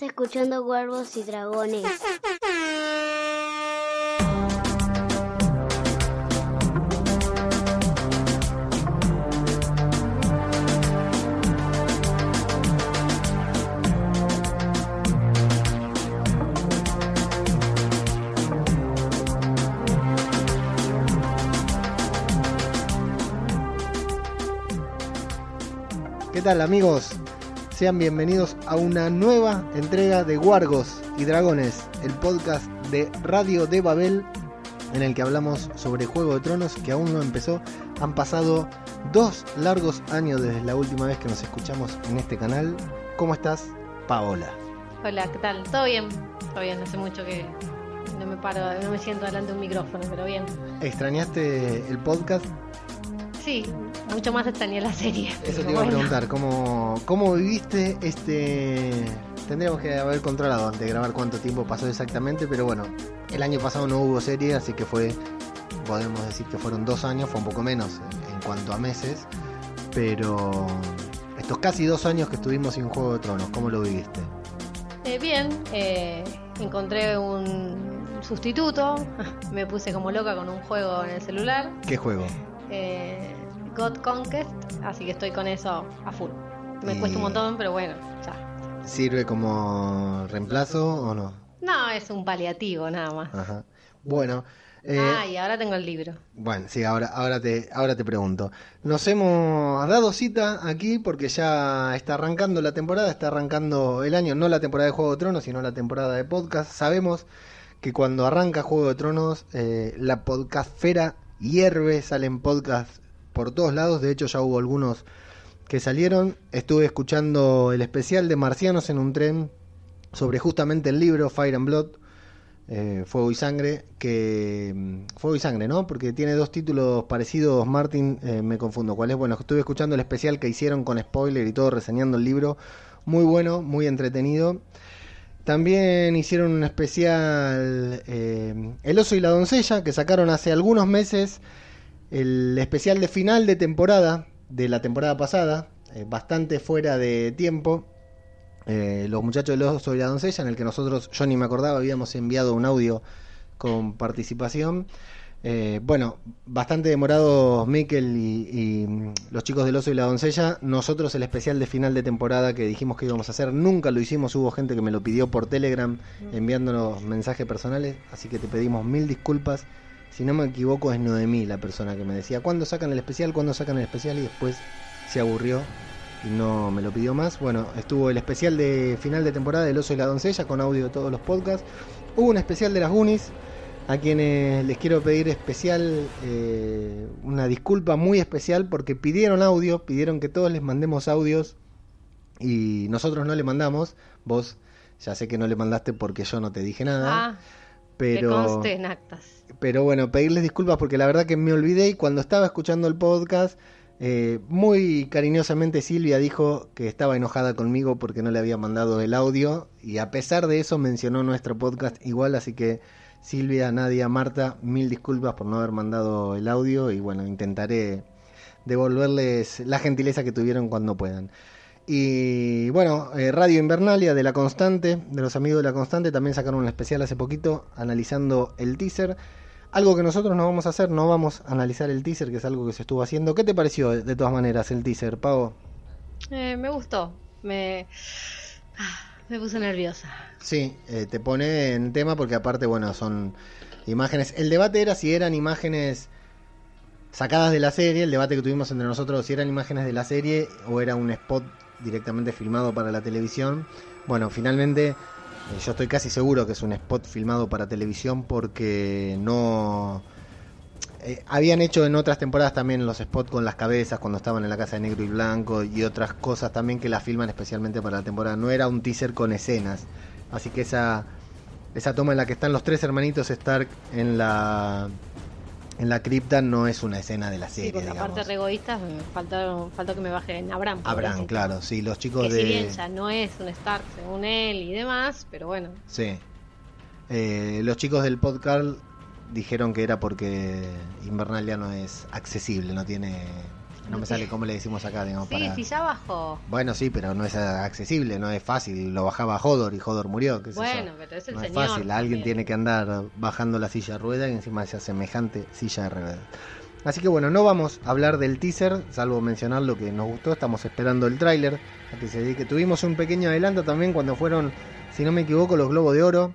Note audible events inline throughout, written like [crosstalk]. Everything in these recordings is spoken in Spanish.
Escuchando Cuervos y Dragones. ¿Qué tal amigos? Sean bienvenidos a una nueva entrega de Guargos y Dragones, el podcast de Radio de Babel en el que hablamos sobre Juego de Tronos que aún no empezó. Han pasado dos largos años desde la última vez que nos escuchamos en este canal. ¿Cómo estás, Paola? Hola, ¿qué tal? ¿Todo bien? Todo bien, hace mucho que no me paro, no me siento delante de un micrófono, pero bien. ¿Extrañaste el podcast? Sí, mucho más extrañé la serie. Eso te iba a preguntar, ¿cómo, ¿cómo viviste este...? Tendríamos que haber controlado antes de grabar cuánto tiempo pasó exactamente, pero bueno, el año pasado no hubo serie, así que fue, podemos decir que fueron dos años, fue un poco menos en, en cuanto a meses, pero estos casi dos años que estuvimos sin Juego de Tronos, ¿cómo lo viviste? Eh, bien, eh, encontré un sustituto, [laughs] me puse como loca con un juego en el celular, ¿Qué juego? eh, God Conquest, así que estoy con eso a full. Me cuesta un montón, pero bueno, ya. ¿Sirve como reemplazo o no? No, es un paliativo nada más. Ajá. Bueno, eh, Ah, y ahora tengo el libro. Bueno, sí, ahora, ahora, te, ahora te pregunto. Nos hemos dado cita aquí porque ya está arrancando la temporada, está arrancando el año, no la temporada de Juego de Tronos, sino la temporada de podcast. Sabemos que cuando arranca Juego de Tronos, eh, la podcastfera hierve, salen podcasts por todos lados. De hecho, ya hubo algunos que salieron. Estuve escuchando el especial de Marcianos en un tren sobre justamente el libro Fire and Blood, eh, Fuego y Sangre, que... mm, Fuego y Sangre, ¿no? Porque tiene dos títulos parecidos, Martin, eh, me confundo. ¿Cuál es? Bueno, estuve escuchando el especial que hicieron con spoiler y todo, reseñando el libro. Muy bueno, muy entretenido. También hicieron un especial eh, El oso y la doncella, que sacaron hace algunos meses el especial de final de temporada, de la temporada pasada, eh, bastante fuera de tiempo. Eh, los muchachos del oso y la doncella, en el que nosotros, yo ni me acordaba, habíamos enviado un audio con participación. Eh, bueno, bastante demorados Mikel y, y, mm, los chicos del oso y la doncella. Nosotros el especial de final de temporada que dijimos que íbamos a hacer, nunca lo hicimos. Hubo gente que me lo pidió por Telegram enviándonos mensajes personales, así que te pedimos mil disculpas. Si no me equivoco es Noemí la persona que me decía, ¿cuándo sacan el especial? ¿Cuándo sacan el especial? Y después se aburrió y no me lo pidió más. Bueno, estuvo el especial de final de temporada del oso y la doncella con audio de todos los podcasts. Hubo un especial de las Goonies, a quienes les quiero pedir especial, eh, una disculpa muy especial porque pidieron audio, pidieron que todos les mandemos audios y nosotros no le mandamos. Vos ya sé que no le mandaste porque yo no te dije nada. Ah, pero... que conste en actas. Pero bueno, pedirles disculpas porque la verdad que me olvidé y cuando estaba escuchando el podcast, eh, muy cariñosamente Silvia dijo que estaba enojada conmigo porque no le había mandado el audio y a pesar de eso mencionó nuestro podcast igual, así que Silvia, Nadia, Marta, mil disculpas por no haber mandado el audio y bueno, intentaré devolverles la gentileza que tuvieron cuando puedan. Y bueno, eh, Radio Invernalia de La Constante, de los amigos de La Constante, también sacaron un especial hace poquito analizando el teaser. Algo que nosotros no vamos a hacer, no vamos a analizar el teaser, que es algo que se estuvo haciendo. ¿Qué te pareció de, todas maneras el teaser, Pavo? Eh, me gustó. Me, ah, me puse nerviosa. Sí, eh, te pone en tema porque aparte, bueno, son imágenes. El debate era si eran imágenes sacadas de la serie, el debate que tuvimos entre nosotros, si eran imágenes de la serie o era un spot directamente filmado para la televisión. Bueno, finalmente eh, yo estoy casi seguro que es un spot filmado para televisión porque no... eh, habían hecho en otras temporadas también los spots con las cabezas cuando estaban en la casa de negro y blanco y otras cosas también que la filman especialmente para la temporada. No era un teaser con escenas. Así que esa, esa toma en la que están los tres hermanitos Stark en la en la cripta no es una escena de la Sí, serie, porque digamos. aparte re egoísta, me faltó, faltó que me baje en Abraham. Abraham, claro, sí, los chicos Que de si bien ya no es un Stark según él y demás, pero bueno. Sí. Eh, los chicos del podcast dijeron que era porque Invernalia no es accesible, no tiene No me sale cómo le decimos acá, digamos. Sí, para... sí, ya bajó. Bueno, sí, pero no es accesible, no es fácil. Lo bajaba Hodor y Hodor murió. qué. Bueno, pero es el no señor. es fácil, alguien tiene que andar bajando la silla de rueda y encima esa semejante silla de ruedas. Así que bueno, no vamos a hablar del teaser, salvo mencionar lo que nos gustó. Estamos esperando el tráiler a que se dedique. Tuvimos un pequeño adelanto también cuando fueron, si no me equivoco, los Globos de Oro,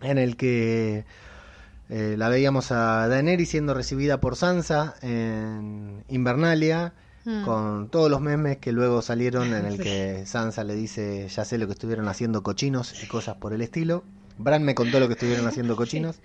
en el que eh, la veíamos a Daenerys siendo recibida por Sansa en Invernalia. Mm. Con todos los memes que luego salieron en el [laughs] que Sansa le dice, ya sé lo que estuvieron haciendo cochinos y cosas por el estilo. Bran me contó lo que estuvieron haciendo [laughs] cochinos.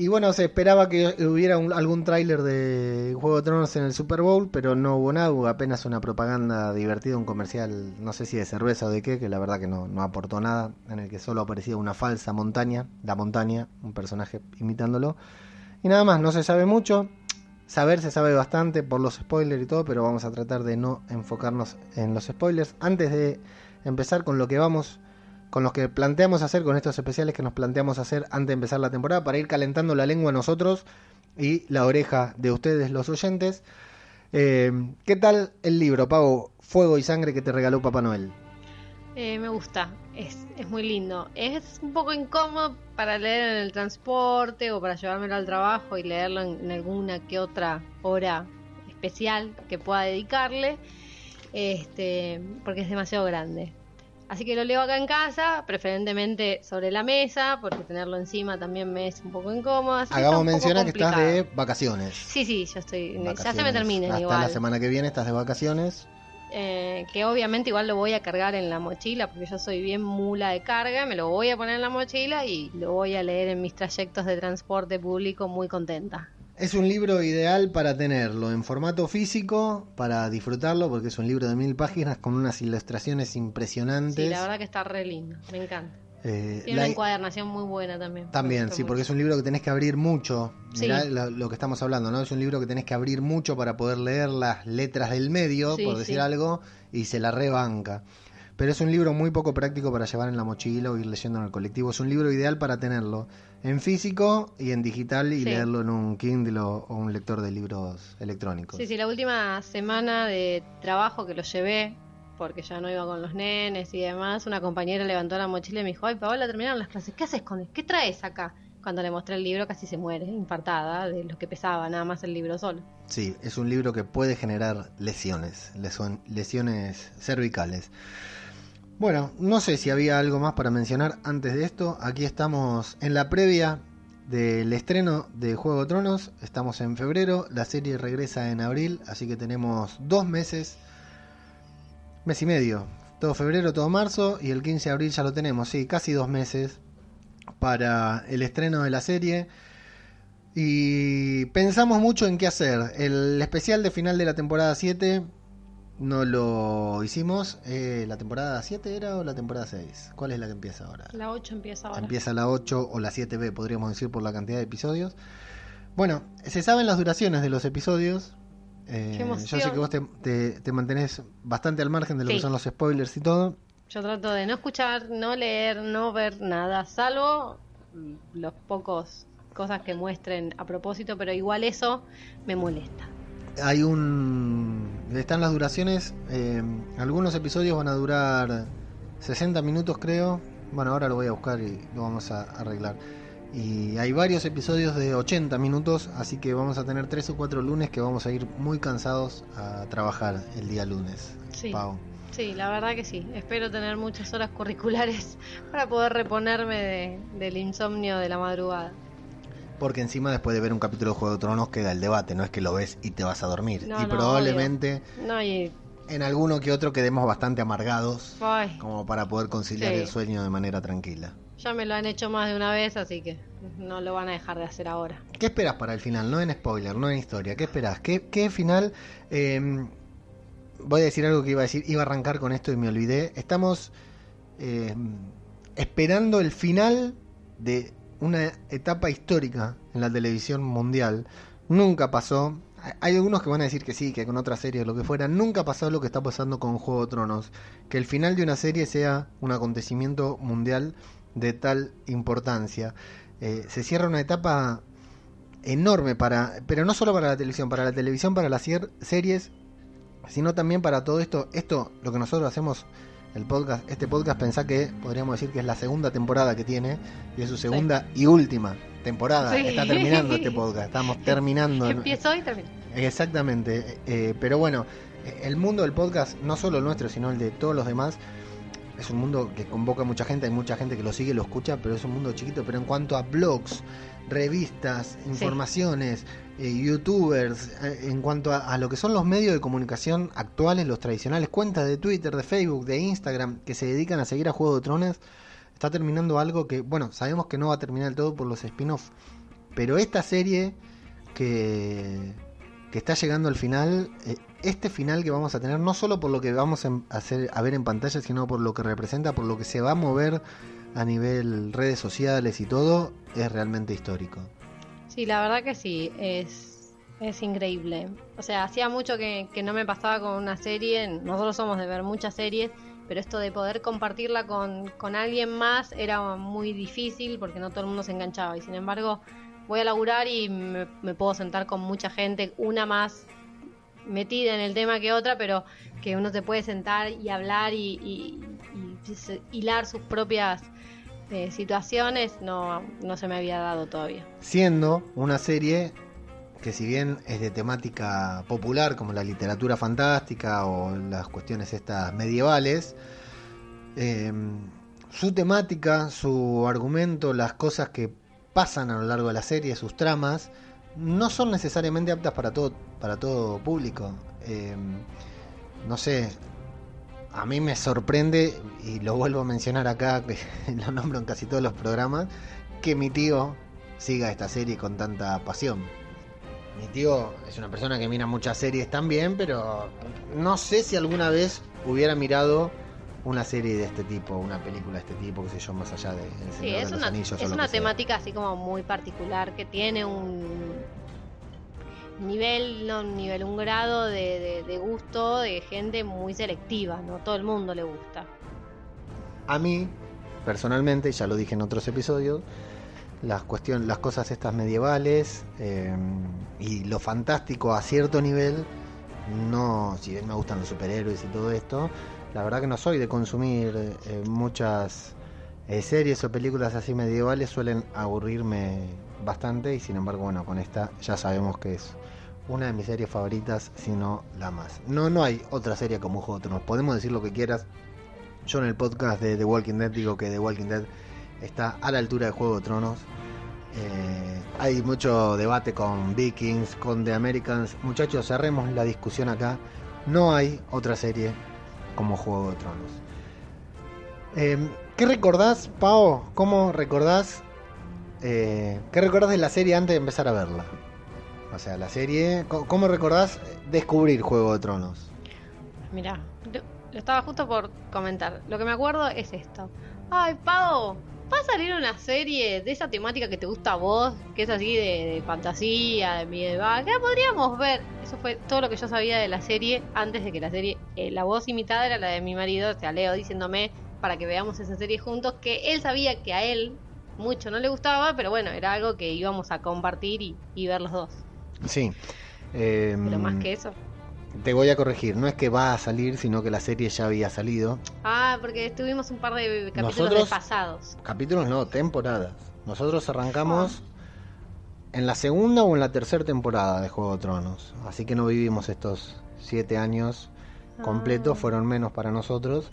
Y bueno, se esperaba que hubiera algún tráiler de Juego de Tronos en el Super Bowl, pero no hubo nada, hubo apenas una propaganda divertida, un comercial, no sé si de cerveza o de qué, que la verdad que no, no aportó nada, en el que solo aparecía una falsa montaña, la montaña, un personaje imitándolo. Y nada más, no se sabe mucho. Saber se sabe bastante por los spoilers y todo, pero vamos a tratar de no enfocarnos en los spoilers. Antes de empezar con lo que vamos, con los que planteamos hacer, con estos especiales que nos planteamos hacer antes de empezar la temporada, para ir calentando la lengua nosotros y la oreja de ustedes, los oyentes. Eh, ¿Qué tal el libro, Pavo? Fuego y sangre que te regaló Papá Noel. Eh, me gusta, es, es muy lindo. Es un poco incómodo para leer en el transporte o para llevármelo al trabajo y leerlo en, en alguna que otra hora especial que pueda dedicarle, este, porque es demasiado grande. Así que lo leo acá en casa, preferentemente sobre la mesa, porque tenerlo encima también me es un poco incómodo. así Hagamos poco mencionar que estás de vacaciones. Sí, sí, yo estoy. Ya se me termina Hasta igual. la semana que viene estás de vacaciones. Eh, que obviamente igual lo voy a cargar en la mochila porque yo soy bien mula de carga, me lo voy a poner en la mochila y lo voy a leer en mis trayectos de transporte público muy contenta. Es un libro ideal para tenerlo en formato físico, para disfrutarlo, porque es un libro de mil páginas con unas ilustraciones impresionantes. Sí, la verdad que está re lindo, me encanta. Eh, Tiene la- una encuadernación muy buena también. También, sí, porque es un libro que tenés que abrir mucho. Sí. Mirá lo, lo que estamos hablando, ¿no? Es un libro que tenés que abrir mucho para poder leer las letras del medio, Sí, por decir sí. algo, y se la rebanca. Pero es un libro muy poco práctico para llevar en la mochila o ir leyendo en el colectivo. Es un libro ideal para tenerlo en físico y en digital y Sí. leerlo en un Kindle o, o un lector de libros electrónicos. Sí, sí, la última semana de trabajo que lo llevé, porque ya no iba con los nenes y demás, una compañera levantó la mochila y me dijo, ay, Paola, terminaron las clases, ¿qué haces con él? ¿Qué traes acá? Cuando le mostré el libro casi se muere, infartada de lo que pesaba, nada más el libro solo. Sí, es un libro que puede generar lesiones, lesiones cervicales. Bueno, no sé si había algo más para mencionar antes de esto. Aquí estamos en la previa del estreno de Juego de Tronos. Estamos en febrero, la serie regresa en abril, así que tenemos dos meses, mes y medio. Todo febrero, todo marzo y el 15 de abril ya lo tenemos, sí, casi dos meses para el estreno de la serie. Y pensamos mucho en qué hacer. El especial de final de la temporada 7 no lo hicimos. Eh, ¿La temporada 7 era o la temporada 6? ¿Cuál es la que empieza ahora? La 8 empieza ahora. Empieza la 8 o la 7B, podríamos decir, por la cantidad de episodios. Bueno, se saben las duraciones de los episodios. Eh, yo sé que vos te, te- te mantenés bastante al margen de lo que son los spoilers y todo. Yo trato de no escuchar, no leer, no ver nada, salvo los pocos cosas que muestren a propósito, pero igual eso me molesta. Hay un... Están las duraciones. eh, algunos episodios van a durar 60 minutos creo. Bueno, ahora lo voy a buscar y lo vamos a arreglar. Y hay varios episodios de 80 minutos, así que vamos a tener tres o cuatro lunes que vamos a ir muy cansados a trabajar el día lunes. Sí. Pau. Sí, la verdad que sí. Espero tener muchas horas curriculares [laughs] para poder reponerme de- del insomnio de la madrugada. Porque encima después de ver un capítulo de Juego de Tronos queda el debate, no es que lo ves y te vas a dormir. No, y no, probablemente No, y. en alguno que otro quedemos bastante amargados Ay, como para poder conciliar Sí. el sueño de manera tranquila. ya me lo han hecho más de una vez, así que no lo van a dejar de hacer ahora. ¿Qué esperas para el final? No en spoiler, no en historia. ¿Qué esperas? ¿Qué, qué final? eh, voy a decir algo que iba a decir. Iba a arrancar con esto y me olvidé. Estamos eh, esperando el final de una etapa histórica en la televisión mundial. Nunca pasó. Hay- algunos que van a decir que sí, que con otra serie o lo que fuera. Nunca pasó lo que está pasando con Juego de Tronos. Que el final de una serie sea un acontecimiento mundial de tal importancia. Eh, se cierra una etapa enorme para, pero no solo para la televisión, para la televisión, para las series, sino también para todo esto. Esto, lo que nosotros hacemos, el podcast, este podcast, pensá que podríamos decir que es la segunda temporada que tiene y es su segunda y última temporada. Está terminando este [laughs] podcast, estamos terminando. Empiezo y termino. Exactamente, eh, pero bueno, el mundo del podcast, no solo el nuestro, sino el de todos los demás, es un mundo que convoca a mucha gente, hay mucha gente que lo sigue, lo escucha, pero es un mundo chiquito. Pero en cuanto a blogs, revistas, informaciones, eh, youtubers, eh, en cuanto a, lo que son los medios de comunicación actuales, los tradicionales, cuentas de Twitter, de Facebook, de Instagram, que se dedican a seguir a Juego de Tronos, está terminando algo que, bueno, sabemos que no va a terminar del todo por los spin-offs, pero esta serie que, que está llegando al final, eh, este final que vamos a tener, no solo por lo que vamos a, hacer, a ver en pantalla, sino por lo que representa, por lo que se va a mover a nivel redes sociales y todo, es realmente histórico. Sí, la verdad que sí, es, es increíble. O sea, hacía mucho que, no me pasaba con una serie, nosotros somos de ver muchas series, pero esto de poder compartirla con, con alguien más era muy difícil porque no todo el mundo se enganchaba. Y sin embargo, voy a laburar y me, puedo sentar con mucha gente, una más metida en el tema que otra, pero que uno se puede sentar y hablar y, hilar sus propias eh, situaciones, no, no se me había dado todavía. Siendo una serie que si bien es de temática popular como la literatura fantástica o las cuestiones estas medievales, eh, su temática, su argumento, las cosas que pasan a lo largo de la serie, sus tramas, no son necesariamente aptas para todo, para todo público. Em, no sé, a mí me sorprende, y lo vuelvo a mencionar acá, que [laughs] lo nombro en casi todos los programas, que mi tío siga esta serie con tanta pasión. Mi tío es una persona que mira muchas series también, pero no sé si alguna vez hubiera mirado una serie de este tipo, una película de este tipo, qué sé yo, más allá de... sí, es una, es una temática así como muy particular que tiene un nivel, no un nivel, un grado de, de, gusto de gente muy selectiva, no todo el mundo le gusta. A mí, personalmente, ya lo dije en otros episodios, las cuestiones, las cosas estas medievales eh, y lo fantástico a cierto nivel, no, si bien me gustan los superhéroes y todo esto, la verdad que no soy de consumir eh, muchas eh, series o películas así medievales, suelen aburrirme bastante y sin embargo, bueno, con esta ya sabemos que es una de mis series favoritas, si no la más. No, no hay otra serie como Juego de Tronos. Podemos decir lo que quieras. Yo en el podcast de The Walking Dead digo que The Walking Dead está a la altura de Juego de Tronos. Eh, hay mucho debate con Vikings, con The Americans. Muchachos, cerremos la discusión acá. No hay otra serie como Juego de Tronos. Em, ¿Qué recordás, Pau? ¿Cómo recordás? Eh, ¿Qué recordás de la serie antes de empezar a verla? O sea, la serie. ¿Cómo recordás descubrir Juego de Tronos? Mira, lo estaba justo por comentar. Lo que me acuerdo es esto. Ay, Pau, va a salir una serie de esa temática que te gusta a vos, que es así de, fantasía, de medieval, que podríamos ver. Eso fue todo lo que yo sabía de la serie antes de que la serie, eh, la voz imitada era la de mi marido, o sea, Leo, diciéndome para que veamos esa serie juntos, que él sabía que a él mucho no le gustaba, pero bueno, era algo que íbamos a compartir y, y ver los dos. Sí. pero más que eso. Te voy a corregir, no es que va a salir, sino que la serie ya había salido. Ah, porque estuvimos un par de capítulos pasados. Capítulos no, temporadas. Nosotros arrancamos en la segunda o en la tercera temporada de Juego de Tronos. Así que no vivimos estos siete años completos, ah. fueron menos para nosotros.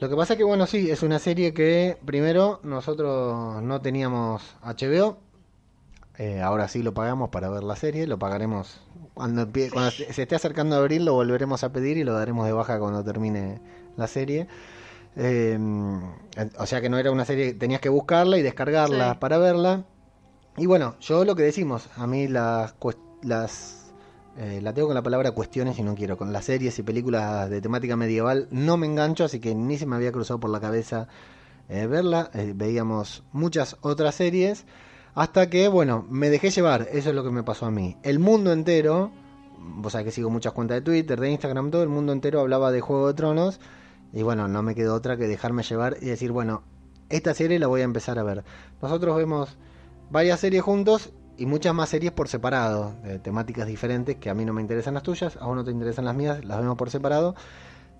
Lo que pasa que, bueno, sí, es una serie que primero nosotros no teníamos HBO. Eh, ahora sí lo pagamos para ver la serie, lo pagaremos cuando, cuando se esté acercando a abril lo volveremos a pedir y lo daremos de baja cuando termine la serie. Em, o sea que no era una serie, tenías que buscarla y descargarla para verla. Y bueno, yo lo que decimos, a mí las, las eh, la tengo con la palabra cuestiones y no quiero. Con las series y películas de temática medieval no me engancho, así que ni se me había cruzado por la cabeza eh, verla. Eh, veíamos muchas otras series. Hasta que, bueno, me dejé llevar, eso es lo que me pasó a mí. El mundo entero, vos sabés que sigo muchas cuentas de Twitter, de Instagram, todo el mundo entero hablaba de Juego de Tronos. Y bueno, no me quedó otra que dejarme llevar y decir, bueno, esta serie la voy a empezar a ver. Nosotros vemos varias series juntos y muchas más series por separado, de temáticas diferentes, que a mí no me interesan las tuyas, a vos no te interesan las mías, las vemos por separado.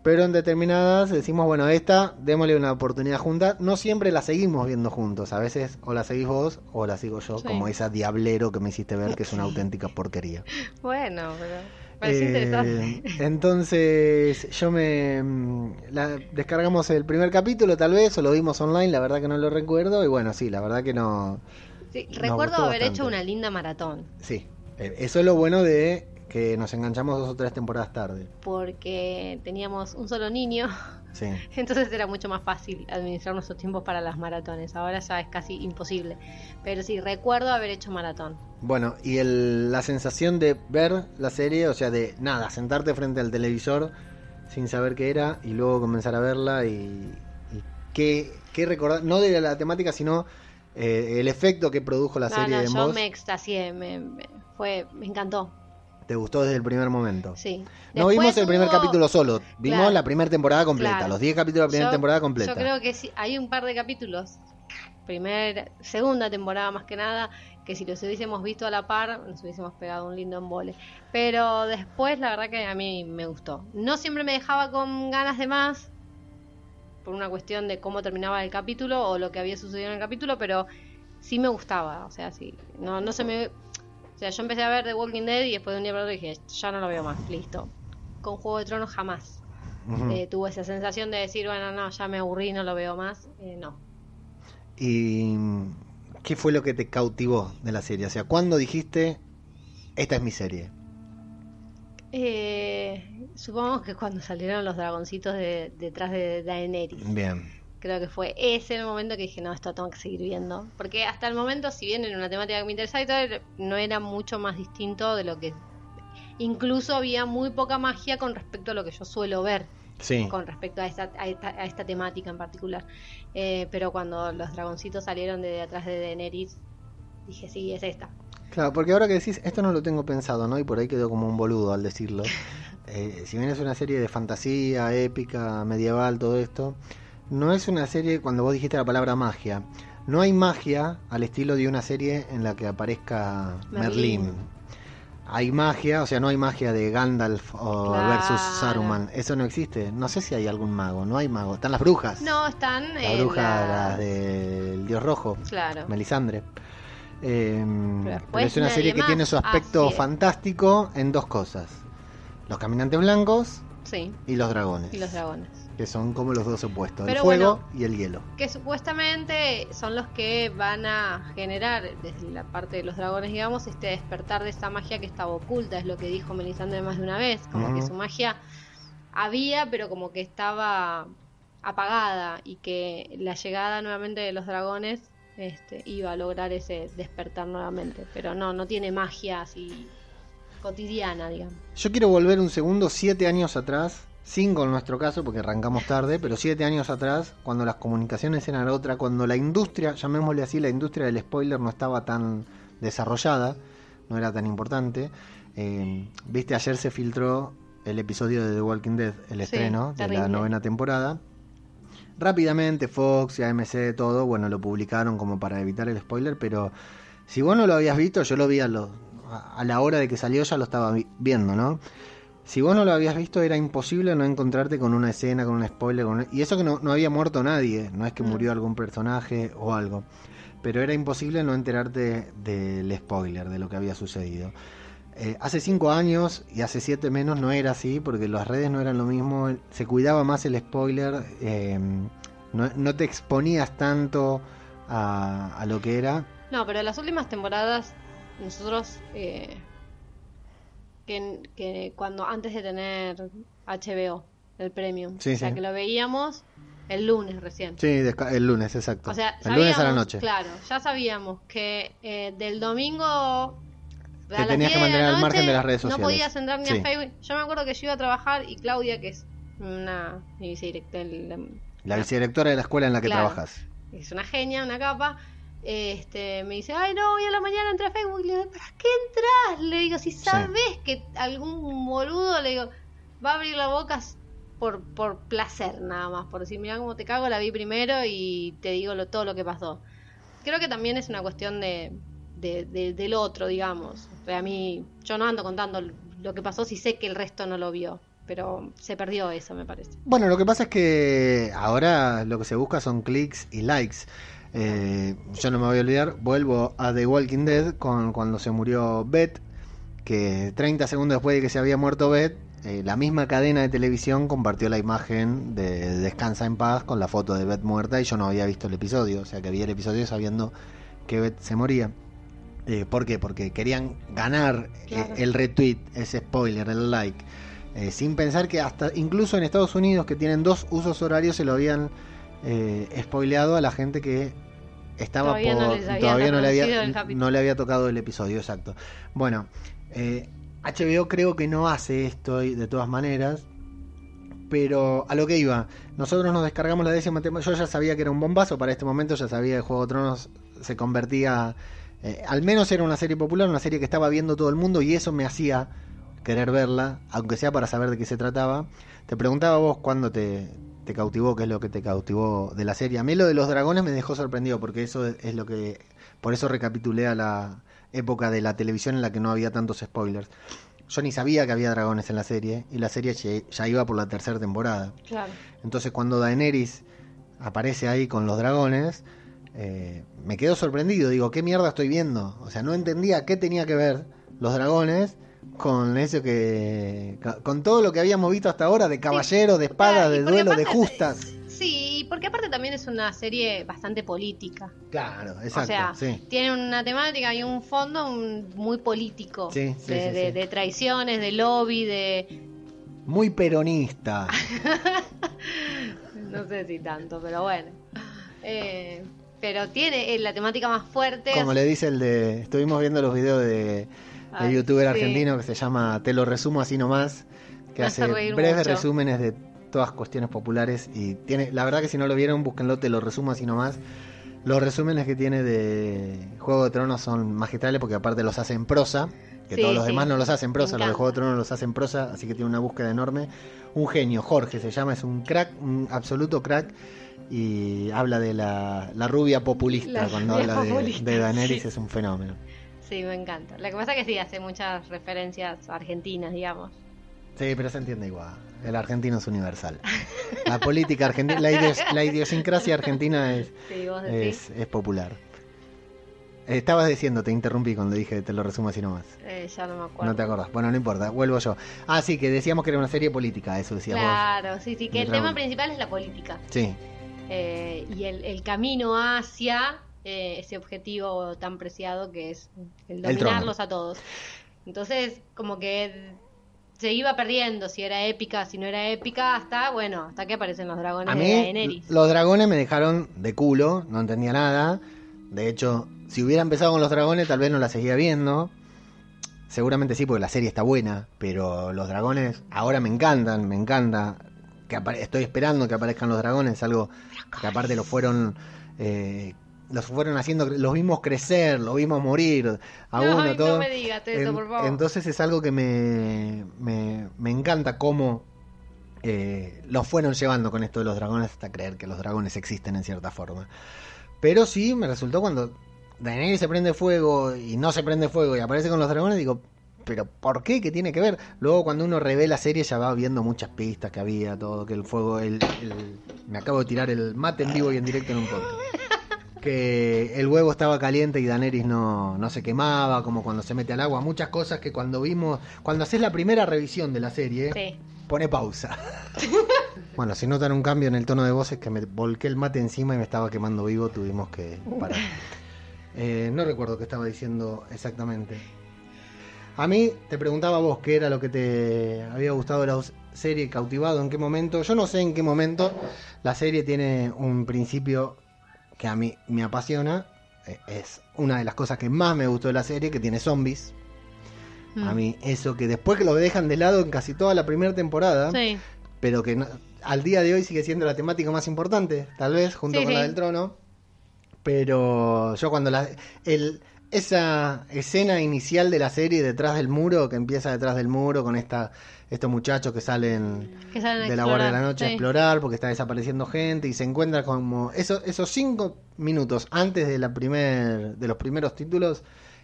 Pero en determinadas decimos, bueno, esta, démosle una oportunidad junta. No siempre la seguimos viendo juntos. A veces o la seguís vos o la sigo yo, Sí. como esa Diablero que me hiciste ver, que es una [laughs] auténtica porquería. Bueno, pero Eh, interesante. entonces, yo me. mm, la- descargamos el primer capítulo, tal vez, o lo vimos online, la verdad que no lo recuerdo. Y bueno, sí, la verdad que no. Sí, recuerdo haber bastante. hecho una linda maratón. Sí, eh, eso es lo bueno de que nos enganchamos dos o tres temporadas tarde. Porque teníamos un solo niño, [laughs] Sí. entonces era mucho más fácil administrar nuestros tiempos para las maratones. Ahora ya es casi imposible. Pero sí, recuerdo haber hecho maratón. Bueno, y el- la sensación de ver la serie, o sea, de nada, sentarte frente al televisor sin saber qué era y luego comenzar a verla y, y qué, qué recordar, no de la temática, sino eh, el efecto que produjo la No, serie no, en yo vos, me extasié, me, me- fue, me encantó. Te gustó desde el primer momento. Sí. No Después vimos el primer hubo- capítulo solo, vimos Claro. la primera temporada completa, Claro. los 10 capítulos de la primera Yo- temporada completa. Yo creo que sí, hay un par de capítulos, primera, segunda temporada más que nada, que si los hubiésemos visto a la par, nos hubiésemos pegado un lindo embole. Pero después, la verdad que a mí me gustó. No siempre me dejaba con ganas de más, por una cuestión de cómo terminaba el capítulo o lo que había sucedido en el capítulo, pero sí me gustaba. O sea, sí, no, no se me. O sea, yo empecé a ver The Walking Dead y después de un día para otro dije, ya no lo veo más, listo. Con Juego de Tronos jamás Ujú. eh, tuvo esa sensación de decir, bueno, no, ya me aburrí, no lo veo más. Eh, no. ¿Y qué fue lo que te cautivó de la serie? O sea, ¿cuándo dijiste, esta es mi serie? Eh, supongo que cuando salieron los dragoncitos de, detrás de Daenerys. Bien. Creo que fue ese el momento que dije, no, esto tengo que seguir viendo. Porque hasta el momento, si bien era una temática que me interesaba y todo, no era mucho más distinto de lo que... Incluso había muy poca magia con respecto a lo que yo suelo ver. Sí. con respecto a esta, a esta, a esta temática en particular. Eh, pero cuando los dragoncitos salieron de detrás de Daenerys, dije, sí, es esta. Claro, porque ahora que decís, esto no lo tengo pensado, ¿no? Y por ahí quedó como un boludo al decirlo. [laughs] Eh, si bien es una serie de fantasía, épica, medieval, todo esto, no es una serie, cuando vos dijiste la palabra magia, no hay magia al estilo de una serie en la que aparezca Merlín. Merlín. Hay magia, o sea, no hay magia de Gandalf o Claro. versus Saruman. Eso no existe. No sé si hay algún mago, no hay mago. Están las brujas. No, están La en bruja la- las del dios rojo. Claro. Melisandre. Eh, pero es una serie que más. tiene su aspecto Así es. fantástico en dos cosas. Los caminantes blancos Sí, y los dragones. y los dragones. Que son como los dos opuestos. el fuego bueno. y el hielo. Que supuestamente son los que van a generar, desde la parte de los dragones, digamos, este despertar de esa magia que estaba oculta, es lo que dijo Melisandre más de una vez, como que su magia había, pero como que estaba apagada y que la llegada nuevamente de los dragones este, iba a lograr ese despertar nuevamente. Pero no, no tiene magia así cotidiana, digamos. Yo quiero volver un segundo, siete años atrás. Cinco en nuestro caso, porque arrancamos tarde, pero siete años atrás, cuando las comunicaciones eran otra, cuando la industria, llamémosle así, la industria del spoiler no estaba tan desarrollada, no era tan importante. Eh, Viste, ayer se filtró el episodio de The Walking Dead, el Sí, estreno de la novena temporada. Rápidamente Fox y AMC, todo, bueno, lo publicaron como para evitar el spoiler, pero si vos no lo habías visto, yo lo vi a, lo- a la hora de que salió, ya lo estaba vi- viendo, ¿no? Si vos no lo habías visto, era imposible no encontrarte con una escena, con un spoiler, con y eso que no, no había muerto nadie, no es que Mm. murió algún personaje o algo, pero era imposible no enterarte del spoiler, de lo que había sucedido. Eh, hace cinco años y hace siete menos no era así, porque las redes no eran lo mismo, se cuidaba más el spoiler, eh, no, no te exponías tanto a, a lo que era. No, pero las últimas temporadas, nosotros, eh, que, que cuando antes de tener HBO, el premium, Sí, o sea, sí. que lo veíamos el lunes recién. Sí, el lunes, exacto. O sea, el lunes a la sabíamos- noche. Claro, ya sabíamos que eh, del domingo. Te tenías que 10 de la mantener al margen de las redes No sociales. podías entrar ni Sí. a Facebook. Yo me acuerdo que yo iba a trabajar y Claudia, que es una mi vicedirectora, La vicedirectora de la escuela en la que Claro. trabajas. es una genia, una capa. Este, me dice, ay no, hoy a la mañana entré a Facebook. Y le digo, ¿para qué entras? Le digo, si sabes que algún boludo, le digo, va a abrir la boca por, por placer nada más, por decir, mira cómo te cago, la vi primero y te digo lo, todo lo que pasó. Creo que también es una cuestión de, de- de- del otro, digamos. A mí, yo no ando contando lo que pasó si sé que el resto no lo vio, pero se perdió eso, me parece. Bueno, lo que pasa es que ahora lo que se busca son clics y likes. Eh, yo no me voy a olvidar, vuelvo a The Walking Dead con cuando se murió Beth, que 30 segundos después de que se había muerto Beth, eh, la misma cadena de televisión compartió la imagen de Descansa en paz con la foto de Beth muerta y yo no había visto el episodio, o sea que vi el episodio sabiendo que Beth se moría. Eh, ¿Por qué? Porque querían ganar eh, Claro. el retweet, ese spoiler, el like. Sin pensar que hasta incluso en Estados Unidos que tienen dos usos horarios se lo habían eh, spoileado a la gente que estaba Todavía no por les había todavía no le había no le había tocado el episodio exacto bueno eh, HBO creo que no hace esto de todas maneras pero a lo que iba nosotros nos descargamos la décima temporada yo ya sabía que era un bombazo para este momento ya sabía que Juego de Tronos se convertía eh, al menos era una serie popular una serie que estaba viendo todo el mundo y eso me hacía querer verla, aunque sea para saber de qué se trataba. Te preguntaba vos cuándo te, te cautivó, qué es lo que te cautivó de la serie. A mí lo de los dragones me dejó sorprendido, porque eso es, lo que... Por eso recapitulé a la época de la televisión en la que no había tantos spoilers. Yo ni sabía que había dragones en la serie, y la serie ya- ya iba por la tercera temporada. Claro. Entonces cuando Daenerys aparece ahí con los dragones, eh, me quedo sorprendido. Digo, ¿qué mierda estoy viendo? O sea, no entendía qué tenía que ver los dragones con eso que... con todo lo que habíamos visto hasta ahora de caballeros, de espadas, de duelo, de justas. Sí, porque aparte también es una serie bastante política. Claro, exacto, o sea, sí. tiene una temática y un fondo muy político. Sí, sí, de, sí, de- de traiciones, de lobby, de... Muy peronista. [laughs] No sé si tanto, pero bueno. Eh, pero tiene eh, la temática más fuerte. Como le dice el de... Estuvimos viendo los videos de, Ay, youtuber sí. argentino que se llama Te lo resumo así nomás, que hace breves mucho. resúmenes de todas cuestiones populares y tiene, la verdad que si no lo vieron, búsquenlo, te lo resumo así nomás. Los resúmenes que tiene de Juego de Tronos son magistrales porque aparte los hace en prosa, que Sí, todos los sí. demás no los hacen en prosa, los de. Juego de Tronos los hacen en prosa, así que tiene una búsqueda enorme. Un genio, Jorge se llama, es un crack, un absoluto crack. Y habla de la, la rubia populista, La cuando rubia habla de, de Daenerys, sí. es un fenómeno. Sí, me encanta. Lo que pasa es que sí, hace muchas referencias argentinas, digamos. Sí, pero se entiende igual. El argentino es universal. La política argentina, la, idios- la idiosincrasia argentina es, Sí, es, es popular. Estabas diciendo, te interrumpí cuando dije te lo resumo así nomás. Eh, ya no me acuerdo. No te acordás. Bueno, no importa, vuelvo yo. Ah, sí, que decíamos que era una serie política, eso decías Claro, sí, sí, que el tema principal es la política. Sí, eh, y el, el camino hacia eh, ese objetivo tan preciado que es el dominarlos a todos. Entonces, como que se iba perdiendo si era épica, si no era épica, hasta, bueno, hasta que aparecen los dragones a de mí Daenerys. los dragones me dejaron de culo, no entendía nada. De hecho, si hubiera empezado con los dragones, tal vez no la seguía viendo. Seguramente sí, porque la serie está buena, pero los dragones ahora me encantan, me encanta. Que estoy esperando que aparezcan los dragones, algo que aparte lo fueron eh, los fueron haciendo, los vimos crecer, los vimos morir a uno, no todo. me digas eso, En- por favor. Entonces es algo que me, me, me encanta cómo eh, los fueron llevando con esto de los dragones hasta creer que los dragones existen en cierta forma. Pero sí, me resultó cuando Daenerys se prende fuego y no se prende fuego y aparece con los dragones, digo, pero ¿por qué? ¿Qué tiene que ver? Luego cuando uno revé la serie ya va viendo muchas pistas que había, todo, que el fuego, el, el- me acabo de tirar el mate en vivo y en directo en un podcast. Que el huevo estaba caliente y Daenerys no, no se quemaba, como cuando se mete al agua. Muchas cosas que cuando vimos, cuando haces la primera revisión de la serie, Sí. pone pausa. [laughs] bueno, si notan un cambio en el tono de voz es que me volqué el mate encima y me estaba quemando vivo, tuvimos que parar. [laughs] Eh, no recuerdo qué estaba diciendo exactamente. A mí te preguntaba vos qué era lo que te había gustado de la serie, cautivado, en qué momento. Yo no sé en qué momento la serie tiene un principio que a mí me apasiona. Eh, Es una de las cosas que más me gustó de la serie, que tiene zombies. Mm. A mí eso que después que lo dejan de lado en casi toda la primera temporada, Sí. pero que no- al día de hoy sigue siendo la temática más importante, tal vez, junto Sí, con la del trono. Pero yo cuando la el esa escena inicial de la serie detrás del muro, que empieza detrás del muro con esta estos muchachos que salen Que salen a de la guardia de la noche a explorar porque está desapareciendo gente y se encuentra como esos esos cinco minutos antes de la primer de los primeros títulos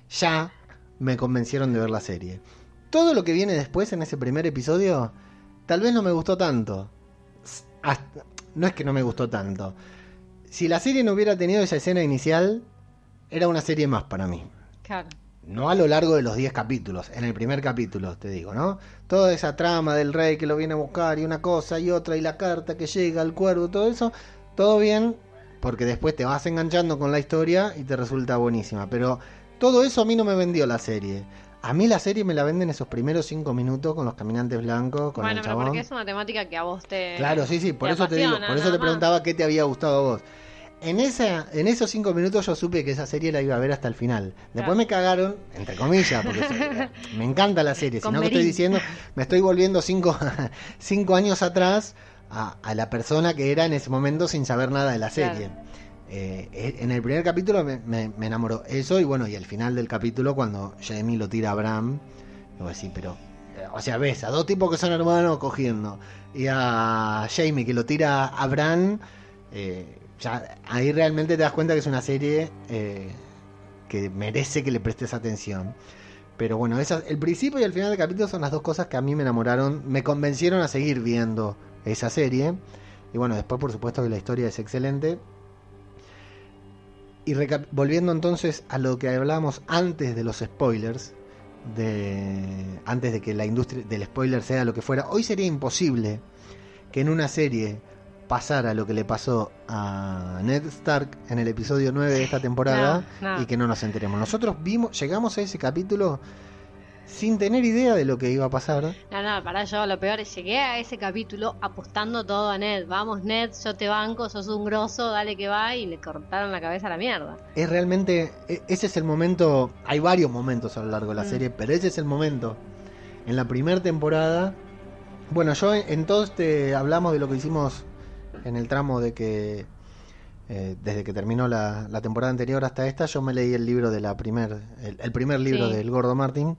ya me convencieron de ver la serie. Todo lo que viene después en ese primer episodio, tal vez no me gustó tanto. Hasta- no es que no me gustó tanto. Si la serie no hubiera tenido esa escena inicial, era una serie más para mí. Claro. No a lo largo de los 10 capítulos, en el primer capítulo, te digo, ¿no? Toda esa trama del rey que lo viene a buscar y una cosa y otra y la carta que llega, el cuervo, todo eso, todo bien, porque después te vas enganchando con la historia y te resulta buenísima. Pero todo eso a mí no me vendió la serie. A mí la serie me la venden esos primeros 5 minutos con los caminantes blancos, con bueno, el chabón. porque es una temática que a vos te. Claro, sí, sí, por eso te digo, por eso te más. preguntaba qué te había gustado a vos. En esa, en esos cinco minutos yo supe que esa serie la iba a ver hasta el final. Después Claro. me cagaron, entre comillas, porque [laughs] me encanta la serie. Con sino que estoy diciendo, me estoy volviendo cinco, [laughs] cinco años atrás a, a la persona que era en ese momento sin saber nada de la serie. Eh, eh, en el primer capítulo me, me- me enamoró eso y bueno, y el final del capítulo cuando Jamie lo tira a Bram, digo así, pero... eh, O sea, ves a dos tipos que son hermanos cogiendo y a Jamie que lo tira a Bran, eh, ya ahí realmente te das cuenta que es una serie eh, que merece que le prestes atención. Pero bueno, el principio y el final del capítulo son las dos cosas que a mí me enamoraron, me convencieron a seguir viendo esa serie. Y bueno, después por supuesto que la historia es excelente. Y volviendo entonces a lo que hablábamos antes de los spoilers, antes de que la industria del spoiler sea lo que fuera, hoy sería imposible que en una serie pasara lo que le pasó a Ned Stark en el episodio 9 de esta [laughs] temporada No, no. y que no nos enteremos. Nosotros vimos, llegamos a ese capítulo sin tener idea de lo que iba a pasar. No, no, para yo lo peor es llegué a ese capítulo apostando todo a Ned. Vamos, Ned, yo te banco, sos un grosso, dale que va. Y le cortaron la cabeza a la mierda. Es realmente, e- ese es el momento, hay varios momentos a lo largo de la Mm. serie, pero ese es el momento. En la primera temporada, bueno, yo en todo este, hablamos de lo que hicimos en el tramo de que, eh, desde que terminó la, la temporada anterior hasta esta, yo me leí el libro de la primer, el, el primer libro Sí. del Gordo Martin.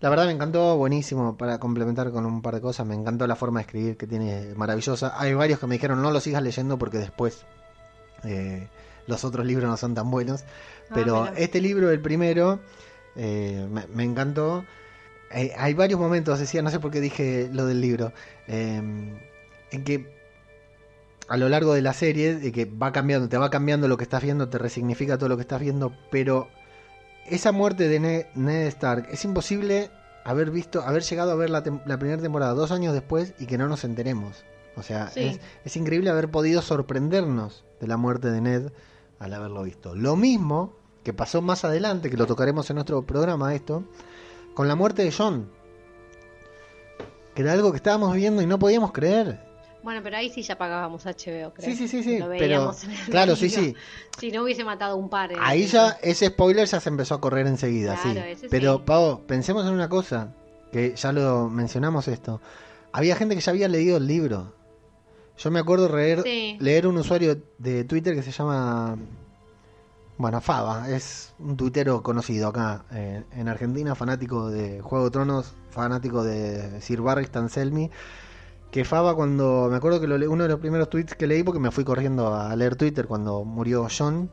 La verdad me encantó, buenísimo, para complementar con un par de cosas, me encantó la forma de escribir que tiene maravillosa. Hay varios que me dijeron no lo sigas leyendo porque después eh, los otros libros no son tan buenos. Ah, Pero este libro, el primero, eh, me, me encantó. Hay varios momentos, decía, no sé por qué dije lo del libro, en que a lo largo de la serie, de que va cambiando, te va cambiando lo que estás viendo, te resignifica todo lo que estás viendo, pero esa muerte de Ned, Ned Stark es imposible haber visto, haber llegado a ver la, tem- la primera temporada dos años después y que no nos enteremos. O sea, Sí. es, es increíble haber podido sorprendernos de la muerte de Ned al haberlo visto. Lo mismo que pasó más adelante, que lo tocaremos en otro programa esto, con la muerte de John. Que era algo que estábamos viendo y no podíamos creer. Bueno, pero ahí sí ya pagábamos HBO, creo. Sí, sí, sí, sí. Lo Pero, veíamos en el [laughs] claro, sí, sí. Si no hubiese matado un par. en Ahí ya ese spoiler ya se empezó a correr enseguida, Claro, sí. ese Pero, sí. Pau, pensemos en una cosa, que ya lo mencionamos esto. Había gente que ya había leído el libro. Yo me acuerdo leer, Sí. leer un usuario de Twitter que se llama... Bueno, Faba, es un tuitero conocido acá eh, en Argentina, fanático de Juego de Tronos, fanático de Sir Barristan Selmy. Que Faba cuando, me acuerdo que lo uno de los primeros tweets que leí, porque me fui corriendo a leer Twitter cuando murió John,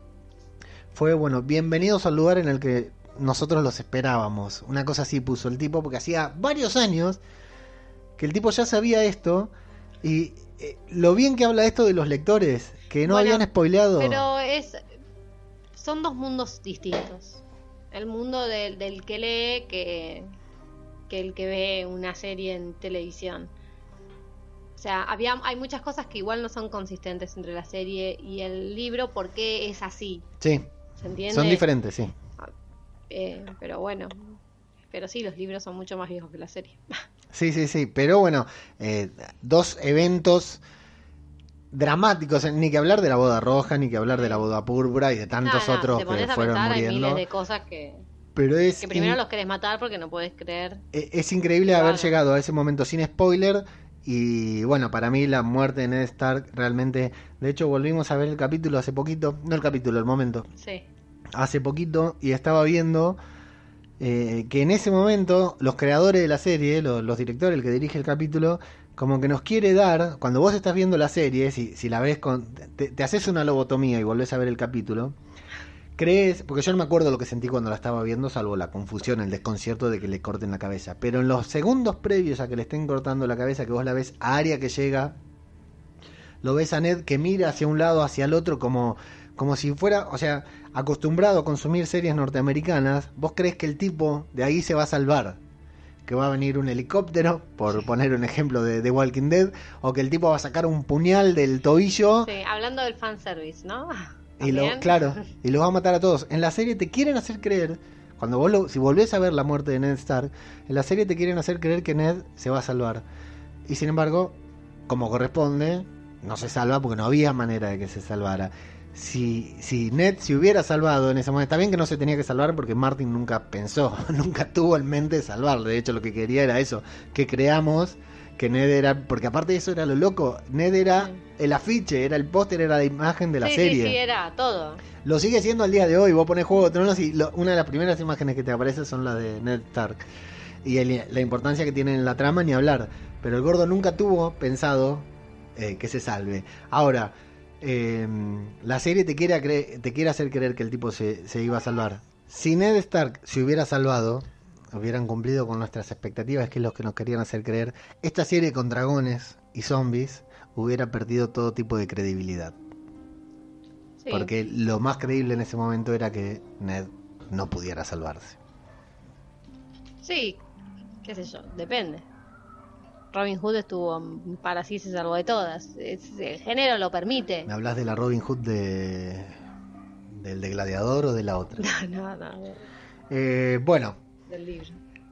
fue, bueno, bienvenidos al lugar en el que nosotros los esperábamos. Una cosa así puso el tipo, porque hacía varios años que el tipo ya sabía esto y eh, lo bien que habla esto de los lectores, que no Bueno, habían spoileado. Pero es. Son dos mundos distintos. El mundo del, del que lee que, que el que ve una serie en televisión. O sea, había, hay muchas cosas que igual no son consistentes entre la serie y el libro porque es así. Sí, ¿Se entiende? son diferentes, sí. Eh, pero bueno. Pero sí, los libros son mucho más viejos que la serie. [laughs] Sí, sí, sí, pero bueno, eh, dos eventos dramáticos, ni que hablar de la boda roja, ni que hablar de la boda púrpura y de tantos No, no, otros que fueron muriendo. miles de cosas que, Pero es, que primero in- los querés matar porque no puedes creer. e- es increíble haber llegado a ese momento sin spoiler. Y bueno, para mí la muerte de Ned Stark realmente... De hecho, volvimos a ver el capítulo hace poquito. No el capítulo, el momento. Sí. hace poquito y estaba viendo eh, que en ese momento los creadores de la serie, lo- los, directores, el que dirige el capítulo, como que nos quiere dar, cuando vos estás viendo la serie, si, si la ves con, te, te haces una lobotomía y volvés a ver el capítulo, crees, porque yo no me acuerdo lo que sentí cuando la estaba viendo, salvo la confusión, el desconcierto de que le corten la cabeza. Pero en los segundos previos a que le estén cortando la cabeza, que vos la ves a Aria que llega, lo ves a Ned que mira hacia un lado, hacia el otro, como, como si fuera, o sea, acostumbrado a consumir series norteamericanas, vos crees que el tipo de ahí se va a salvar. Que va a venir un helicóptero, por poner un ejemplo de, de Walking Dead, o que el tipo va a sacar un puñal del tobillo Sí, hablando del fanservice, ¿no? Y lo, claro, [laughs] y los va a matar a todos. En la serie te quieren hacer creer, cuando vos lo, si volvés a ver la muerte de Ned Stark, en la serie te quieren hacer creer que Ned se va a salvar. Y sin embargo, como corresponde, no se salva porque no había manera de que se salvara. Si, si Ned se hubiera salvado en ese momento, está bien que no se tenía que salvar porque Martin nunca pensó, [laughs] nunca tuvo en mente salvarlo. De hecho, lo que quería era eso, que creamos que Ned era, porque aparte de eso era lo loco, Ned era el afiche, era el póster, era la imagen de la sí, serie. Sí, sí, era todo. Lo sigue siendo al día de hoy. Vos pones Juego de Tronos y lo- una de las primeras imágenes que te aparece son las de Ned Stark. Y el- la importancia que tiene en la trama, ni hablar. Pero el gordo nunca tuvo pensado eh, que se salve. Ahora, eh, la serie te quiere, te quiere hacer creer que el tipo se, se iba a salvar. Si Ned Stark se hubiera salvado, hubieran cumplido con nuestras expectativas, que es lo que nos querían hacer creer, esta serie con dragones y zombies hubiera perdido todo tipo de credibilidad. Sí. Porque lo más creíble en ese momento era que Ned no pudiera salvarse. Sí, qué sé yo, depende. Robin Hood estuvo para sí se salvó de todas. Es- el género lo permite. ¿Me hablas de la Robin Hood de del de Gladiador o de la otra? [laughs] No, no, no, Eh, bueno,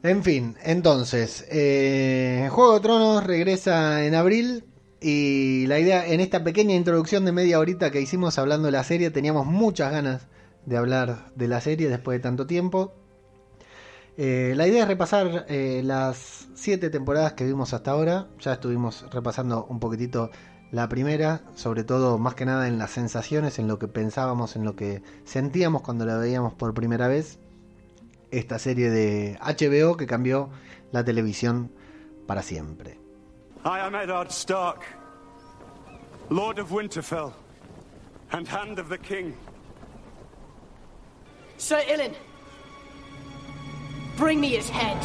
en fin, entonces, eh, Juego de Tronos regresa en abril y la idea, en esta pequeña introducción de media horita que hicimos hablando de la serie, teníamos muchas ganas de hablar de la serie después de tanto tiempo. Eh, la idea es repasar eh, las siete temporadas que vimos hasta ahora. Ya estuvimos repasando un poquitito la primera, sobre todo más que nada en las sensaciones, en lo que pensábamos, en lo que sentíamos cuando la veíamos por primera vez. Esta serie de HBO que cambió la televisión para siempre. I am Eddard Stark, Lord of Winterfell, and Hand of the King. Sir Ilyn, bring me his head.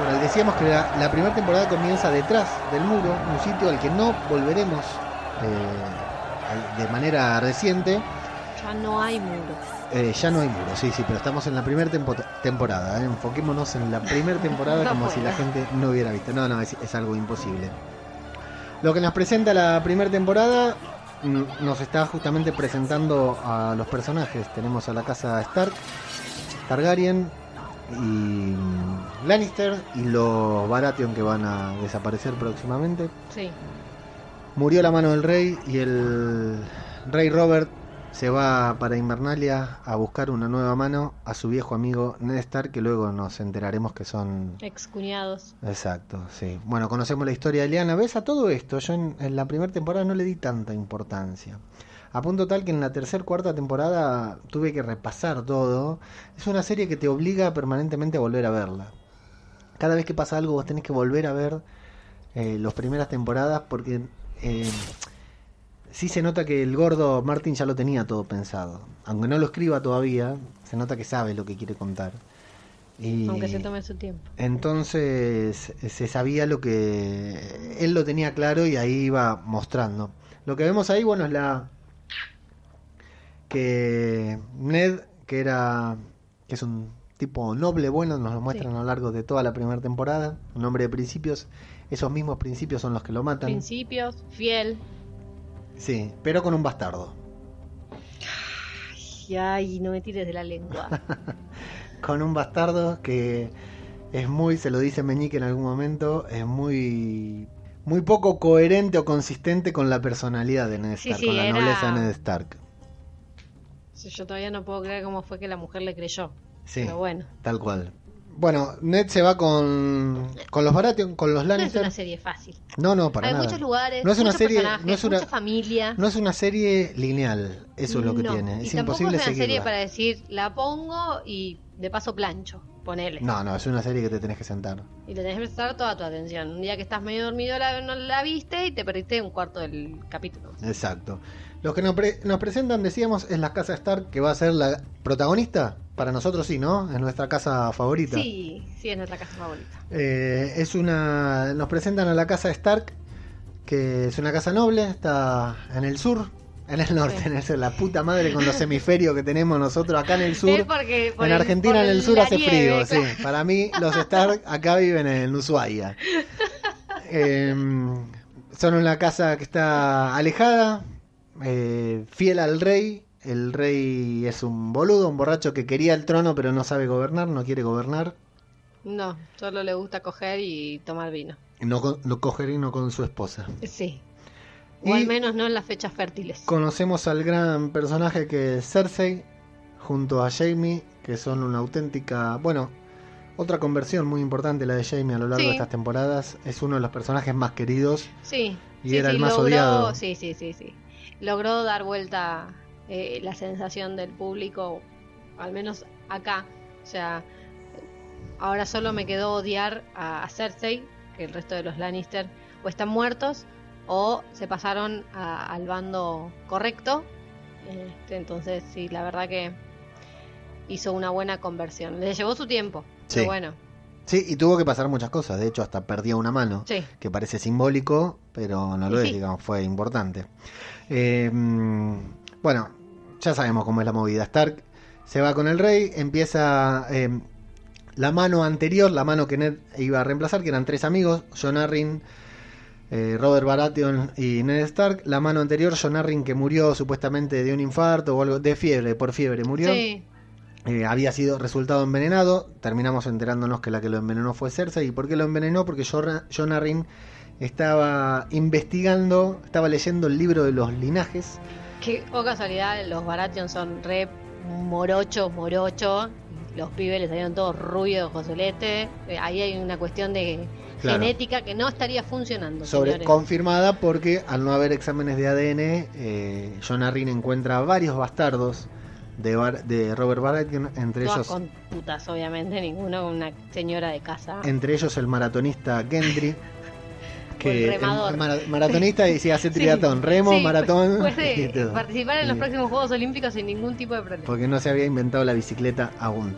Bueno, decíamos que la, la primera temporada comienza detrás del muro, un sitio al que no volveremos eh, de manera reciente. Ya no hay muros. Eh, ya no hay muro, sí, sí, pero estamos en la primera tempo- temporada. ¿eh? Enfoquémonos en la primera temporada [laughs] No como si la gente no hubiera visto. No, no, es, es algo imposible. Lo que nos presenta la primera temporada nos está justamente presentando a los personajes. Tenemos a la casa Stark, Targaryen y mm, Lannister y los Baratheon que van a desaparecer próximamente. Sí. Murió la mano del rey y el rey Robert se va para Invernalia a buscar una nueva mano a su viejo amigo Ned Stark, que luego nos enteraremos que son... Excuñados. Exacto, sí. Bueno, conocemos la historia de Liana. ¿Ves a todo esto? Yo en, en la primera temporada no le di tanta importancia. A punto tal que en la tercera, cuarta temporada tuve que repasar todo. Es una serie que te obliga permanentemente a volver a verla. Cada vez que pasa algo vos tenés que volver a ver eh, las primeras temporadas porque eh, sí se nota que el gordo Martin ya lo tenía todo pensado. Aunque no lo escriba todavía, se nota que sabe lo que quiere contar. Y Aunque se tome su tiempo. entonces se sabía lo que él lo tenía claro y ahí iba mostrando. Lo que vemos ahí, bueno, es la que Ned, que era que es un tipo noble, bueno, nos lo muestran Sí. a lo largo de toda la primera temporada, un hombre de principios, esos mismos principios son los que lo matan. Principios, fiel. Sí, pero con un bastardo. Ay, ay, no me tires de la lengua. [laughs] Con un bastardo que es muy, se lo dice Meñique en algún momento, es muy muy poco coherente o consistente con la personalidad de Ned Sí, Stark, sí, con la era- nobleza de Ned Stark. Yo todavía no puedo creer cómo fue que la mujer le creyó. Sí, Pero bueno, tal cual. Bueno, Ned se va con, con los Baratheon, con los no es Lannister. una serie fácil. No, no, para Hay nada. muchos lugares, no es una muchos serie, no es una, mucha familia. no es una serie lineal. Eso es lo que No, tiene. y Es tampoco imposible es una serie para decir, la pongo y de paso plancho, ponele. No, no, es una serie que te tenés que sentar. Y le tenés que prestar toda tu atención. Un día que estás medio dormido la, no la viste y te perdiste un cuarto del capítulo. Exacto. Los que nos, pre- nos presentan, decíamos, es la casa Stark, que va a ser la protagonista. Para nosotros sí, ¿no? Es nuestra casa favorita. Sí, sí, es nuestra casa favorita. Eh, es una. Nos presentan a la casa Stark, que es una casa noble, está en el sur, en el norte, Sí. en el, la puta madre con los hemisferios que tenemos nosotros acá en el [laughs] sur. Es porque por En el- Argentina, por en el sur, hace nieve, frío, claro. sí. Para mí, los Stark acá viven en Ushuaia. [laughs] Eh, son una casa que está alejada, eh, fiel al rey. El rey es un boludo, un borracho que quería el trono, pero no sabe gobernar, no quiere gobernar. No, solo le gusta coger y tomar vino. No, no cogerino con su esposa. Sí. O Y- al menos no en las fechas fértiles. Conocemos al gran personaje que es Cersei, junto a Jaime, que son una auténtica. Bueno, otra conversión muy importante la de Jaime a lo largo Sí. de estas temporadas. Es uno de los personajes más queridos. Sí. Y sí, era sí, el más logró- odiado. Sí, sí, sí, sí. Logró dar vuelta eh, la sensación del público, al menos acá. O sea, ahora solo me quedó odiar a, a Cersei, que el resto de los Lannister o están muertos o se pasaron a- al bando correcto. Este, entonces, sí, la verdad que hizo una buena conversión. Le llevó su tiempo, Sí. pero bueno, Sí, y tuvo que pasar muchas cosas. De hecho, hasta perdió una mano. sí. Que parece simbólico, pero no lo es, sí. digamos, fue importante. Eh, bueno, ya sabemos cómo es la movida. Stark se va con el rey, empieza eh, la mano anterior, la mano que Ned iba a reemplazar, que eran tres amigos, John Arryn, eh, Robert Baratheon y Ned Stark. La mano anterior, John Arryn, que murió supuestamente de un infarto o algo, de fiebre, por fiebre murió. Sí, Eh, había sido resultado envenenado. Terminamos enterándonos que la que lo envenenó fue Cersei. ¿Y por qué lo envenenó? Porque Jon Arryn estaba investigando, estaba leyendo el libro de los linajes. Que, oh casualidad, los Baratheon son re morochos, morochos. Los pibes les salieron todos rubios, Joselete. Eh, ahí hay una cuestión de Claro. genética que no estaría funcionando. Sobre, señores. confirmada porque al no haber exámenes de ADN, eh, Jon Arryn encuentra varios bastardos de, Bar- de Robert Baratheon, entre Todas ellos, con putas, obviamente, ninguno una señora de casa. entre ellos el maratonista Gendry. [laughs] O el remador. el mara- maratonista y sí, hace [laughs] Sí, triatlón, remo, sí, maratón Puede [laughs] y todo. participar en los próximos Juegos Olímpicos sin ningún tipo de problema. porque no se había inventado la bicicleta aún.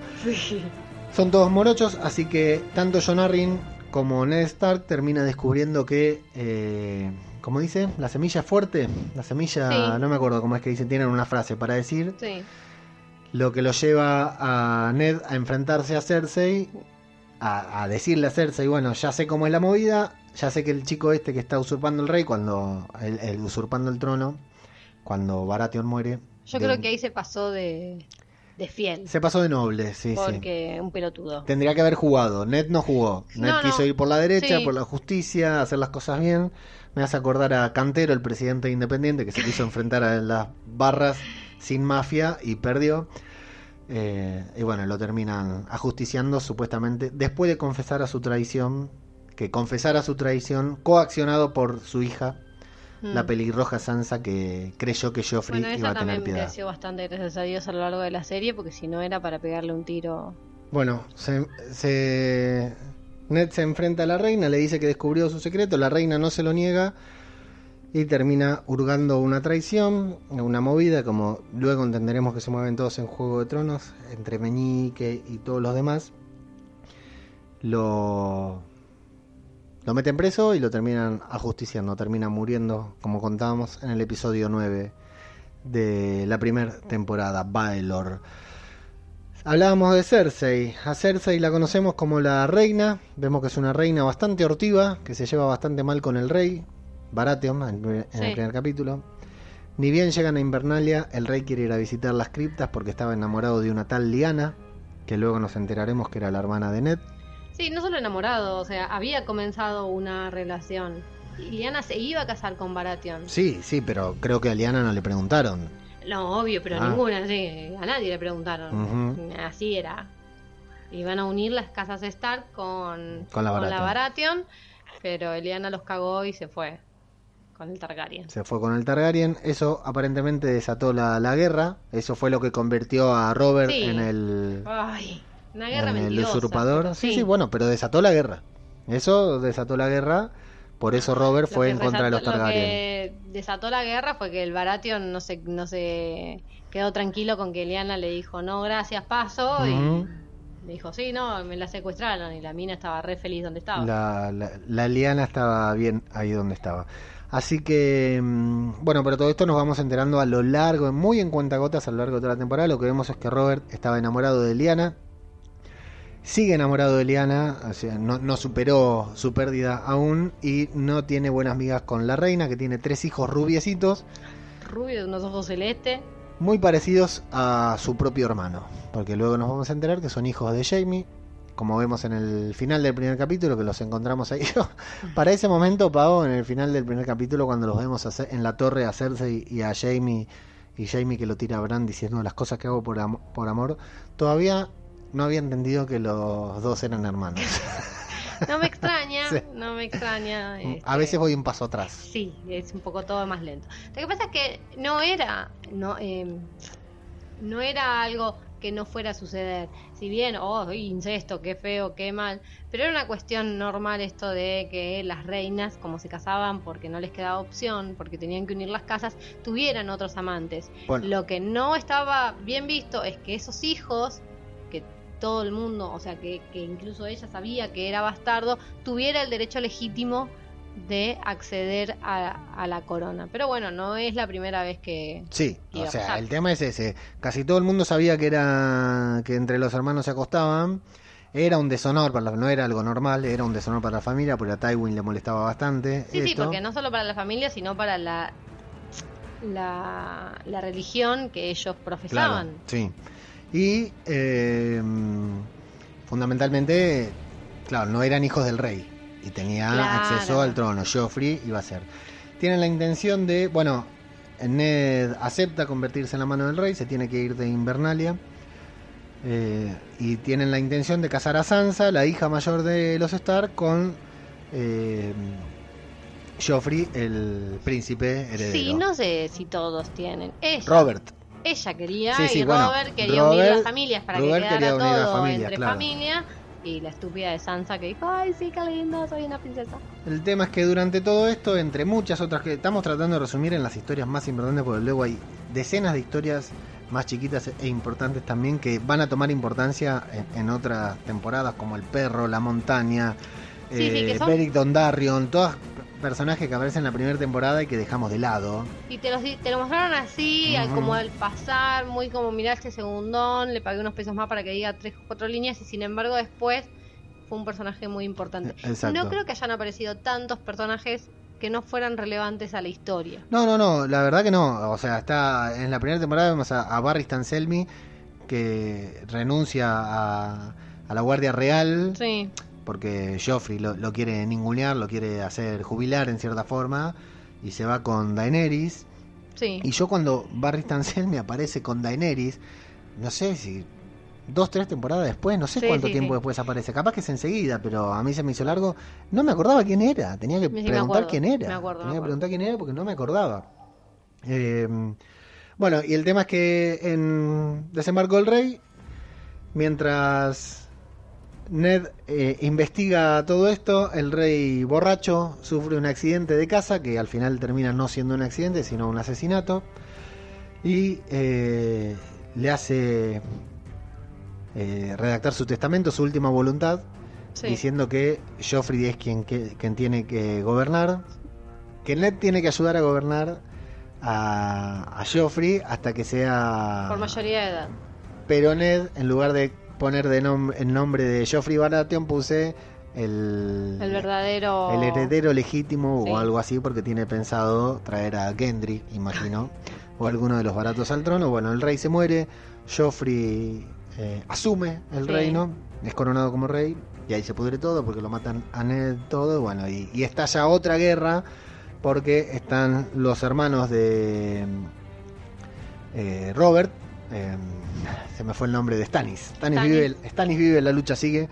Son todos morochos, así que tanto Jon Arryn como Ned Stark termina descubriendo que, eh, ¿cómo dice? La semilla fuerte. La semilla, no me acuerdo cómo es que dicen, tienen una frase para decir. Sí. Lo que lo lleva a Ned a enfrentarse a Cersei, a, a decirle a Cersei, bueno, ya sé cómo es la movida, ya sé que el chico este que está usurpando el rey, cuando el, el usurpando el trono, cuando Baratheon muere. Yo de- creo que ahí se pasó de, de fiel. Se pasó de noble, sí, sí. porque un pelotudo. Tendría que haber jugado. Ned no jugó. Ned No, no. quiso ir por la derecha, Sí. por la justicia, hacer las cosas bien. Me hace acordar a Cantero, el presidente independiente, que se quiso [laughs] enfrentar a las barras sin mafia y perdió. Eh, y bueno, lo terminan ajusticiando supuestamente después de confesar a su traición, que confesara su traición coaccionado por su hija, Mm. la pelirroja Sansa, que creyó que Joffrey Bueno, iba a tener piedad. creció bastante, gracias a Dios, a lo largo de la serie, porque si no era para pegarle un tiro. Bueno, se, se- Ned se enfrenta a la reina, le dice que descubrió su secreto, la reina no se lo niega y termina hurgando una traición, una movida, como luego entenderemos que se mueven todos en Juego de Tronos, entre Meñique y todos los demás. Lo, lo meten preso y lo terminan ajusticiando, termina muriendo, como contábamos en el episodio 9 de la primera temporada, Baelor. Hablábamos de Cersei. A Cersei la conocemos como la reina. Vemos que es una reina bastante hortiva, que se lleva bastante mal con el rey, Baratheon, en el primer, el capítulo. Ni bien llegan a Invernalia, el rey quiere ir a visitar las criptas porque estaba enamorado de una tal Liana, que luego nos enteraremos que era la hermana de Ned. Sí, no solo enamorado, o sea, había comenzado una relación. Y Liana se iba a casar con Baratheon. Sí, sí, pero creo que a Liana no le preguntaron. No, obvio, pero Ah. ninguna, sí, a nadie le preguntaron. Así era. Iban a unir las casas Stark con, Con la Baratheon. Baratheon, pero Eliana los cagó y se fue. Con el Targaryen. Se fue con el Targaryen. Eso aparentemente desató la, la guerra. Eso fue lo que convirtió a Robert Sí. en el, Ay, una guerra en el usurpador. Sí, sí, bueno, pero desató la guerra. Eso desató la guerra. Por eso Robert fue en contra de los Lo Targaryen. que desató la guerra fue que el Baratheon no se, no se quedó tranquilo con que Lyanna le dijo no, gracias, paso. Y le dijo, sí, no, me la secuestraron. Y la mina estaba re feliz donde estaba. La, la, la liana estaba bien ahí donde estaba. Así que, mm, bueno, pero todo esto nos vamos enterando a lo largo, muy en cuentagotas a lo largo de toda la temporada. Lo que vemos es que Robert estaba enamorado de Liana, sigue enamorado de Liana, o sea, no, no superó su pérdida aún y no tiene buenas migas con la reina, que tiene tres hijos rubiecitos, Rubio de unos ojos celestes. muy parecidos a su propio hermano, porque luego nos vamos a enterar que son hijos de Jamie. Como vemos en el final del primer capítulo, que los encontramos ahí. [laughs] Para ese momento, Pavo, en el final del primer capítulo, cuando los vemos hacer- en la torre a Cersei y a Jamie, y Jamie que lo tira a Bran diciendo las cosas que hago por, am- por amor, todavía no había entendido que los dos eran hermanos. No me extraña, [laughs] Sí. no me extraña. a este, veces voy un paso atrás. Sí, es un poco todo más lento. Lo que pasa es que no era, no, eh, no era algo que no fuera a suceder. Si bien, oh, incesto, qué feo, qué mal, pero era una cuestión normal esto de que las reinas, como se casaban porque no les quedaba opción, porque tenían que unir las casas, tuvieran otros amantes. Bueno, Lo que no estaba bien visto es que esos hijos, que todo el mundo, o sea, que, que incluso ella sabía que era bastardo, tuviera el derecho legítimo de acceder a, a la corona. Pero bueno, no es la primera vez que... Sí, o sea, pasar. el tema es ese. Casi todo el mundo sabía que era que entre los hermanos se acostaban. Era un deshonor, para la- no era algo normal, era un deshonor para la familia, porque a Tywin le molestaba bastante. Sí, sí, porque no solo para la familia, sino para la, la, la religión que ellos Claro, profesaban. sí. Y eh, fundamentalmente, claro, no eran hijos del rey y tenía Claro. acceso al trono. Joffrey iba a ser. Tienen la intención de, bueno, Ned acepta convertirse en la mano del rey, se tiene que ir de Invernalia. eh, y tienen la intención de casar a Sansa, la hija mayor de los Stark, con eh, Joffrey, el príncipe heredero. Sí, no sé si todos tienen. Ella, Robert. ella quería Sí, sí, y bueno, Robert quería unir las familias para Robert que quedara quería unir las todo entre claro. familia. Y la estúpida de Sansa que dijo, ay, sí, qué lindo, soy una princesa. El tema es que durante todo esto, entre muchas otras que estamos tratando de resumir en las historias más importantes, porque luego hay decenas de historias más chiquitas e importantes también que van a tomar importancia en, en otras temporadas, como El Perro, La Montaña, Sí, eh, son- Beric Dondarrion, todos personajes que aparecen en la primera temporada y que dejamos de lado. Y te, los, te lo mostraron así, como al pasar, muy como mirá este segundón, le pagué unos pesos más para que diga tres o cuatro líneas y sin embargo después fue un personaje muy importante. Exacto. No creo que hayan aparecido tantos personajes que no fueran relevantes a la historia. No, no, no, la verdad que no. O sea, está en la primera temporada vemos a, a Barry Stanselmi que renuncia a, a la Guardia Real. Sí, porque Joffrey lo, lo quiere ningunear, lo quiere hacer jubilar en cierta forma, y se va con Daenerys. sí. Y yo cuando Barry Stansel me aparece con Daenerys, no sé si dos, tres temporadas después, no sé Sí, cuánto sí, tiempo después aparece, capaz que es enseguida, pero a mí se me hizo largo, no me acordaba quién era, tenía que preguntar acuerdo, quién era, me acuerdo, tenía me que preguntar quién era porque no me acordaba. Eh, bueno, y el tema es que en Desembarco del Rey, mientras Ned eh, investiga todo esto, el rey borracho sufre un accidente de casa que al final termina no siendo un accidente, sino un asesinato. Y eh, le hace eh, redactar su testamento, su última voluntad, sí. diciendo que Joffrey es quien, que- quien tiene que gobernar, que Ned tiene que ayudar a gobernar a, a Joffrey hasta que sea... Por mayoría de edad. Pero Ned, en lugar de poner de nom- el nombre de Joffrey Baratheon, puse el, El verdadero. el heredero legítimo Sí. o algo así, porque tiene pensado traer a Gendry, imagino, o alguno de los baratos al trono. Bueno, el rey se muere, Joffrey eh, asume el Sí. reino, es coronado como rey, y ahí se pudre todo porque lo matan a Ned todo, bueno, y, y estalla otra guerra porque están los hermanos de eh, Robert, eh, se me fue el nombre de. Stannis, Stannis. Vive, Stannis vive, la lucha sigue.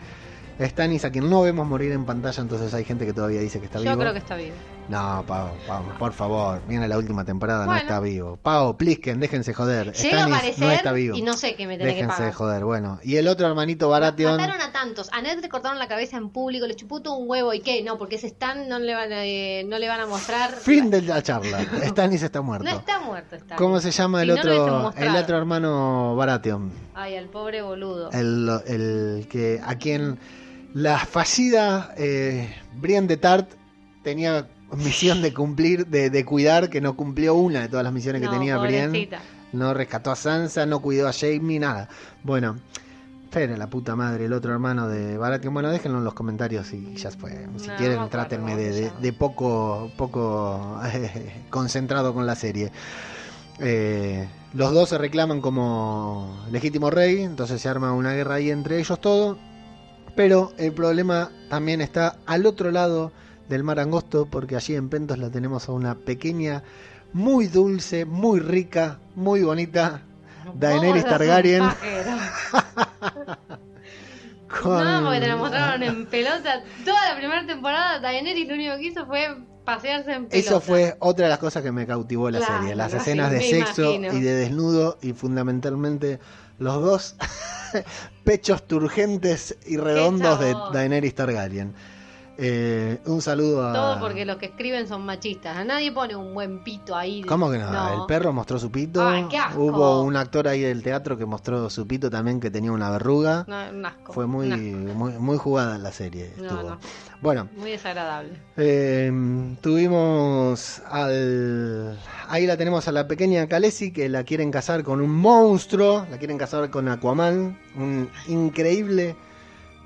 Stannis, a quien no vemos morir en pantalla, entonces hay gente que todavía dice que está Yo vivo. creo que está bien. No, Pau, Pau, por favor, viene la última temporada, no está vivo. Pau, Plisken, déjense joder. Llega a Stannis aparecer no está vivo. y no sé qué me tiene que Déjense de pagar. joder, bueno. Y el otro hermanito Baratheon, Mataron a tantos. A Ned le cortaron la cabeza en público, le chupó todo un huevo. ¿Y qué? No, porque ese Stan no le van a, eh, no le van a mostrar. fin de la charla. [laughs] Stannis está muerto. No está muerto Stan. ¿Cómo se llama el Si otro el otro hermano Baratheon? Ay, al pobre boludo. El, el que a quien la fallida eh, Brienne de Tart tenía misión de cumplir, de, de cuidar, que no cumplió una de todas las misiones que tenía Brienne. No rescató a Sansa, no cuidó a Jaime, nada. Bueno, Fere, la puta madre, el otro hermano de Baratheon. Bueno, déjenlo en los comentarios y ya fue. Si No, quieren, trátenme de, de- poco, poco eh, [laughs] concentrado con la serie. Eh, los dos se reclaman como legítimo rey, entonces se arma una guerra ahí entre ellos todo. Pero el problema también está al otro lado del mar angosto, porque allí en Pentos la tenemos a una pequeña, muy dulce, muy rica, muy bonita Daenerys Targaryen. [laughs] con- No, porque te lo mostraron en pelota. Toda la primera temporada, Daenerys lo único que hizo fue pasearse en pelota. Eso fue otra de las cosas que me cautivó la Claro, serie, las escenas de sexo imagino. y de desnudo y fundamentalmente los dos [laughs] pechos turgentes y redondos de. Daenerys Targaryen. Eh, un saludo a... Todo porque los que escriben son machistas. A nadie pone un buen pito ahí. ¿Cómo que no? El perro mostró su pito. Ay, qué asco. Hubo un actor ahí del teatro que mostró su pito también que tenía una verruga. No, un asco. Fue muy, asco. muy, muy jugada la serie. Estuvo. no. Bueno, Muy desagradable. eh, tuvimos al... Ahí la tenemos a la pequeña Khaleesi que la quieren casar con un monstruo, la quieren casar con Aquaman, un increíble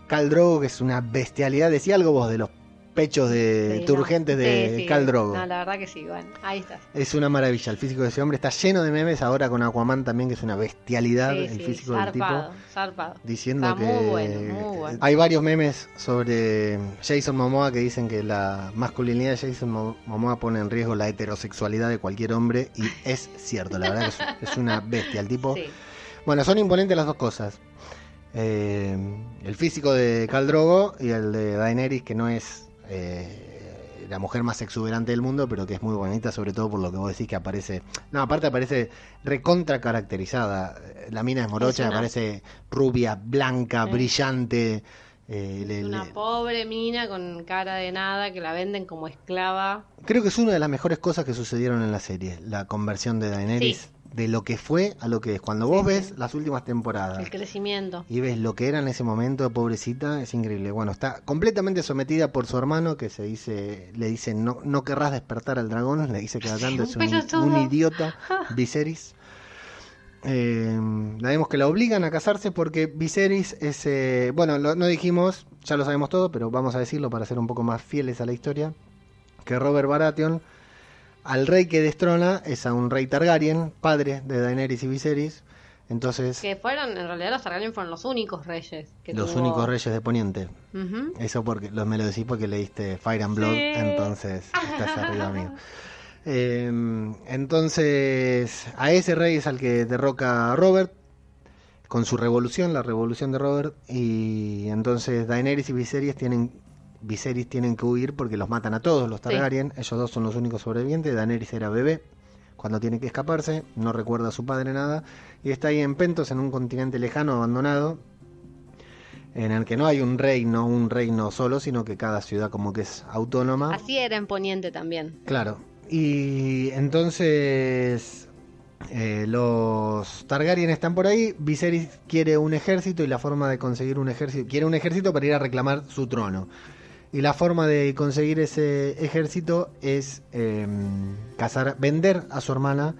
Khal Drogo que es una bestialidad. Decía algo vos de los pechos de Sí, no. turgentes de Sí, sí. Khal Drogo. No, la verdad que sí. Bueno, ahí está. Es una maravilla, el físico de ese hombre está lleno de memes ahora con Aquaman también, que es una bestialidad el físico del tipo. zarpado. Diciendo Está que muy bueno, muy bueno. hay varios memes sobre Jason Momoa que dicen que la masculinidad de Jason Mo- Momoa pone en riesgo la heterosexualidad de cualquier hombre y es cierto, la verdad que es, una bestia el tipo. [laughs] Sí. Bueno, son imponentes las dos cosas. Eh, el físico de Khal Drogo y el de Daenerys, que no es eh, la mujer más exuberante del mundo, pero que es muy bonita, sobre todo por lo que vos decís que aparece. No, aparte aparece recontra caracterizada. La mina es morocha, Es una- aparece rubia, blanca, Sí. brillante. eh, le- una le- pobre mina con cara de nada que la venden como esclava. Creo que es una de las mejores cosas que sucedieron en la serie, la conversión de Daenerys. Sí. De lo que fue a lo que es. Cuando vos ves las últimas temporadas. El crecimiento. y ves lo que era en ese momento, pobrecita, es increíble. Bueno, está completamente sometida por su hermano que se dice, le dice no, no querrás despertar al dragón, le dice que tanto es un, idiota, [laughs] Viserys. Eh, la vemos que la obligan a casarse porque Viserys es, eh, bueno, lo- no dijimos, ya lo sabemos todo, pero vamos a decirlo para ser un poco más fieles a la historia, que Robert Baratheon, al rey que destrona, es a un rey Targaryen, padre de Daenerys y Viserys, entonces Que fueron, en realidad los Targaryen fueron los únicos reyes. Que los tuvo- únicos reyes de Poniente. Eso porque lo, me lo decís porque leíste Fire and Blood, Sí. entonces [laughs] estás arriba mío. Eh, entonces, a ese rey es al que derroca a Robert con su revolución, la revolución de Robert, y entonces Daenerys y Viserys tienen Viserys tienen que huir porque los matan a todos los Sí. Targaryen, ellos dos son los únicos sobrevivientes, Daenerys era bebé cuando tiene que escaparse, no recuerda a su padre nada, y está ahí en Pentos, en un continente lejano, abandonado, en el que no hay un reino, un reino solo, sino que cada ciudad como que es autónoma. Así era en Poniente también. Claro. Y entonces eh, los Targaryen están por ahí. Viserys quiere un ejército y la forma de conseguir un ejército quiere un ejército para ir a reclamar su trono. Y la forma de conseguir ese ejército es eh, cazar, vender a su hermana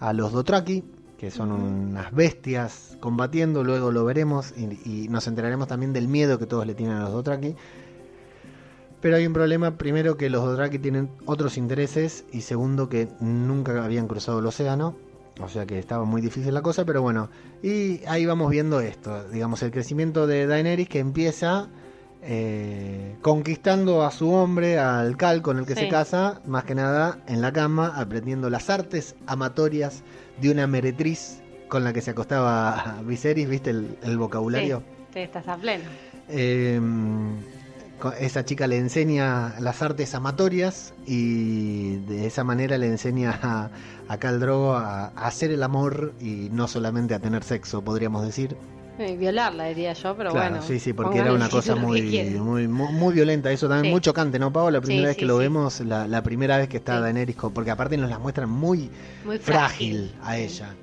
a los Dothraki, que son unas bestias combatiendo. Luego lo veremos y, y nos enteraremos también del miedo que todos le tienen a los Dothraki. Pero hay un problema, primero que los Dothraki tienen otros intereses y segundo que nunca habían cruzado el océano, o sea que estaba muy difícil la cosa, pero bueno, y ahí vamos viendo esto, digamos el crecimiento de Daenerys que empieza eh, conquistando a su hombre, al Cal con el que Sí. se casa, más que nada en la cama, aprendiendo las artes amatorias de una meretriz con la que se acostaba [laughs] Viserys, ¿viste el, el vocabulario? Sí, estás a pleno. Eh, co- esa chica le enseña las artes amatorias y de esa manera le enseña a, a Khal Drogo a, a hacer el amor y no solamente a tener sexo, podríamos decir. Eh, violarla, diría yo, pero claro, bueno. sí, sí, porque era una cosa muy, muy, muy, muy violenta. Eso también, Sí. muy chocante, ¿no, Pablo? La primera Sí, vez que sí, lo vemos, la, la primera vez que está. Daenerys, porque aparte nos la muestran muy Muy frágil, frágil, a ella.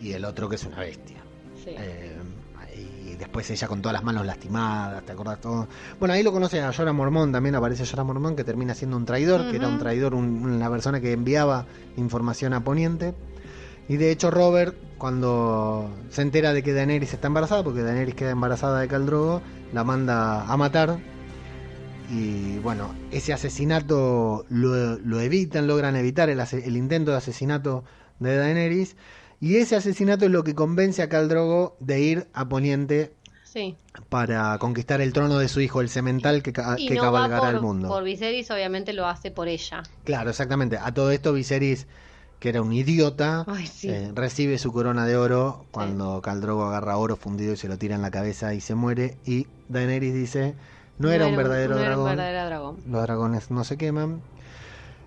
Y el otro que es una bestia. Sí. Eh, y después ella con todas las manos lastimadas, ¿te acordás todo? Bueno, ahí lo conoce a Jorah Mormón, también aparece Jorah Mormón, que termina siendo un traidor, que era un traidor, un- una persona que enviaba información a Poniente. Y de hecho Robert, cuando se entera de que Daenerys está embarazada, porque Daenerys queda embarazada de Khal Drogo, la manda a matar. Y bueno, ese asesinato lo, lo evitan, logran evitar el, intento de asesinato de Daenerys. Y ese asesinato es lo que convence a Khal Drogo de ir a Poniente Sí. para conquistar el trono de su hijo, el semental que, ca- Y que no cabalgará va por, el mundo. por Viserys, obviamente lo hace por ella. Claro, exactamente. A todo esto Viserys, que era un idiota, Ay, sí. eh, recibe su corona de oro cuando Khal Drogo agarra oro fundido y se lo tira en la cabeza y se muere. Y Daenerys dice, no, era un verdadero no era dragón. un verdadero dragón. Los dragones no se queman.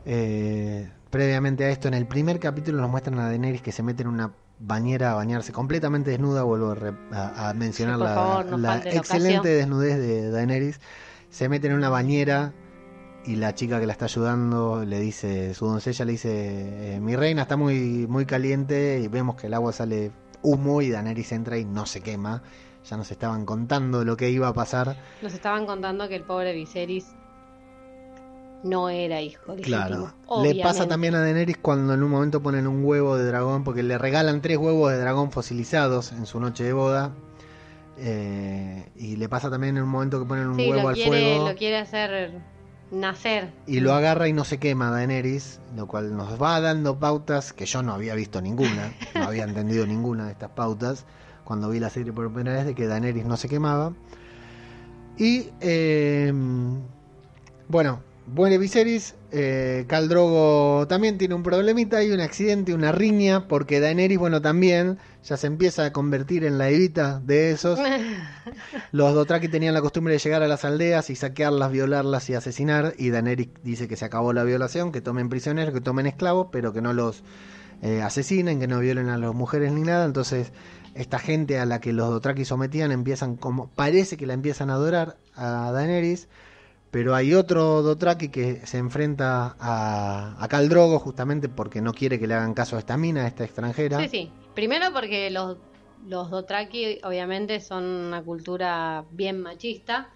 Eh, previamente a esto, en el primer capítulo nos muestran a Daenerys que se mete en una bañera a bañarse completamente desnuda. Vuelvo a, re- a- mencionar Sí, la, favor, no la falte la excelente ocasión. desnudez de Daenerys. Se mete en una bañera y la chica que la está ayudando le dice, su doncella le dice, eh, mi reina está muy, muy caliente y vemos que el agua sale humo y Daenerys entra y no se quema. Ya nos estaban contando lo que iba a pasar. Nos estaban contando que el pobre Viserys no era hijo. Claro. Le pasa también a Daenerys cuando en un momento ponen un huevo de dragón, porque le regalan tres huevos de dragón fosilizados en su noche de boda. Eh, y le pasa también en un momento que ponen un Sí, huevo al quiere, fuego lo quiere hacer nacer. y lo agarra y no se quema Daenerys, lo cual nos va dando pautas que yo no había visto ninguna, [laughs] no había entendido ninguna de estas pautas cuando vi la serie por primera vez de que Daenerys no se quemaba. Y eh, bueno, muere Viserys, eh, Khal Drogo también tiene un problemita, hay un accidente, una riña, porque Daenerys, bueno, también ya se empieza a convertir en la evita de esos. [laughs] Los Dothraki tenían la costumbre de llegar a las aldeas y saquearlas, violarlas y asesinar. Y Daenerys dice que se acabó la violación, que tomen prisioneros, que tomen esclavos, pero que no los eh, asesinen, que no violen a las mujeres ni nada. Entonces, esta gente a la que los Dothraki sometían empiezan como. Parece que la empiezan a adorar a Daenerys. Pero hay otro Dothraki que se enfrenta a, a Khal Drogo justamente porque no quiere que le hagan caso a esta mina, a esta extranjera. Sí, sí. Primero porque los, los Dothraki obviamente son una cultura bien machista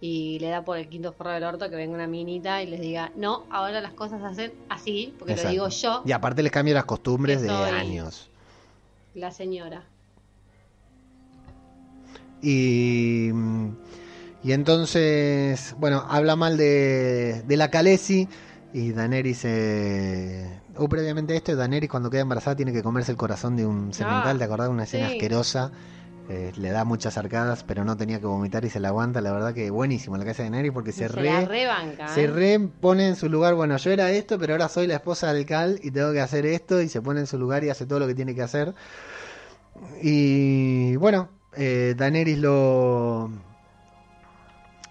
y le da por el quinto forro del orto que venga una minita y les diga, no, ahora las cosas se hacen así, porque Exacto. lo digo yo, Y aparte les cambia las costumbres de años. la señora. Y, y entonces, bueno, habla mal de, de la Khaleesi y Daenerys... Eh, o previamente esto, Daenerys cuando queda embarazada tiene que comerse el corazón de un semental, Ah, ¿te acordás? Una escena sí. asquerosa. eh, le da muchas arcadas, pero no tenía que vomitar y se la aguanta. La verdad que buenísimo la casa de Daenerys porque se, Se, re... rebanca. Se ¿eh? re pone en su lugar, bueno, yo era esto, pero ahora soy la esposa del Cal y tengo que hacer esto y se pone en su lugar y hace todo lo que tiene que hacer. Y bueno, eh, Daenerys lo...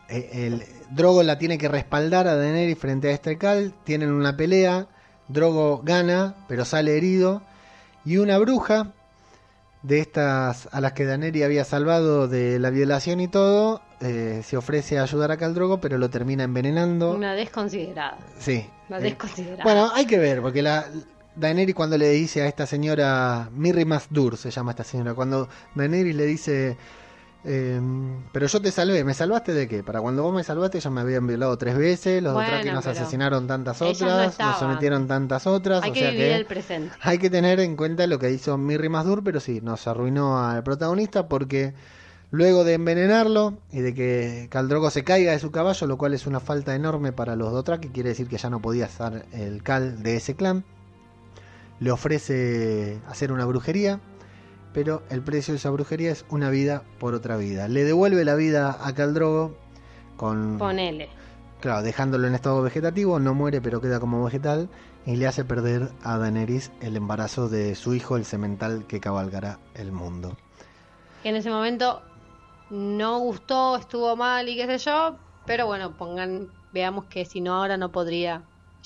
eh, El, Drogo la tiene que respaldar a Daenerys frente a este Cal, tienen una pelea, Drogo gana, pero sale herido y una bruja de estas a las que Daenerys había salvado de la violación y todo, eh, se ofrece a ayudar a Khal Drogo, pero lo termina envenenando. Una desconsiderada. Sí. Una Eh, desconsiderada. bueno, hay que ver, porque la Daenerys cuando le dice a esta señora, Mirri Masdur se llama esta señora, cuando Daenerys le dice, eh, pero yo te salvé, ¿me salvaste de qué? Para cuando vos me salvaste ya me habían violado tres veces, los Bueno, Dothraki nos asesinaron tantas no otras, nos sometieron tantas otras, Hay o que sea vivir que el presente. hay que tener en cuenta lo que hizo Mirri Masdur, pero sí, nos arruinó al protagonista porque luego de envenenarlo y de que Caldrogo se caiga de su caballo, lo cual es una falta enorme para los Dothraki, quiere decir que ya no podía ser el Cal de ese clan, le ofrece hacer una brujería, pero el precio de esa brujería es una vida por otra vida. Le devuelve la vida a Caldrogo con Ponele. Claro, dejándolo en estado vegetativo, no muere pero queda como vegetal y le hace perder a Daenerys el embarazo de su hijo, el semental que cabalgará el mundo. Que en ese momento no gustó, estuvo mal y qué sé yo, pero bueno, pongan, veamos que si no ahora no podría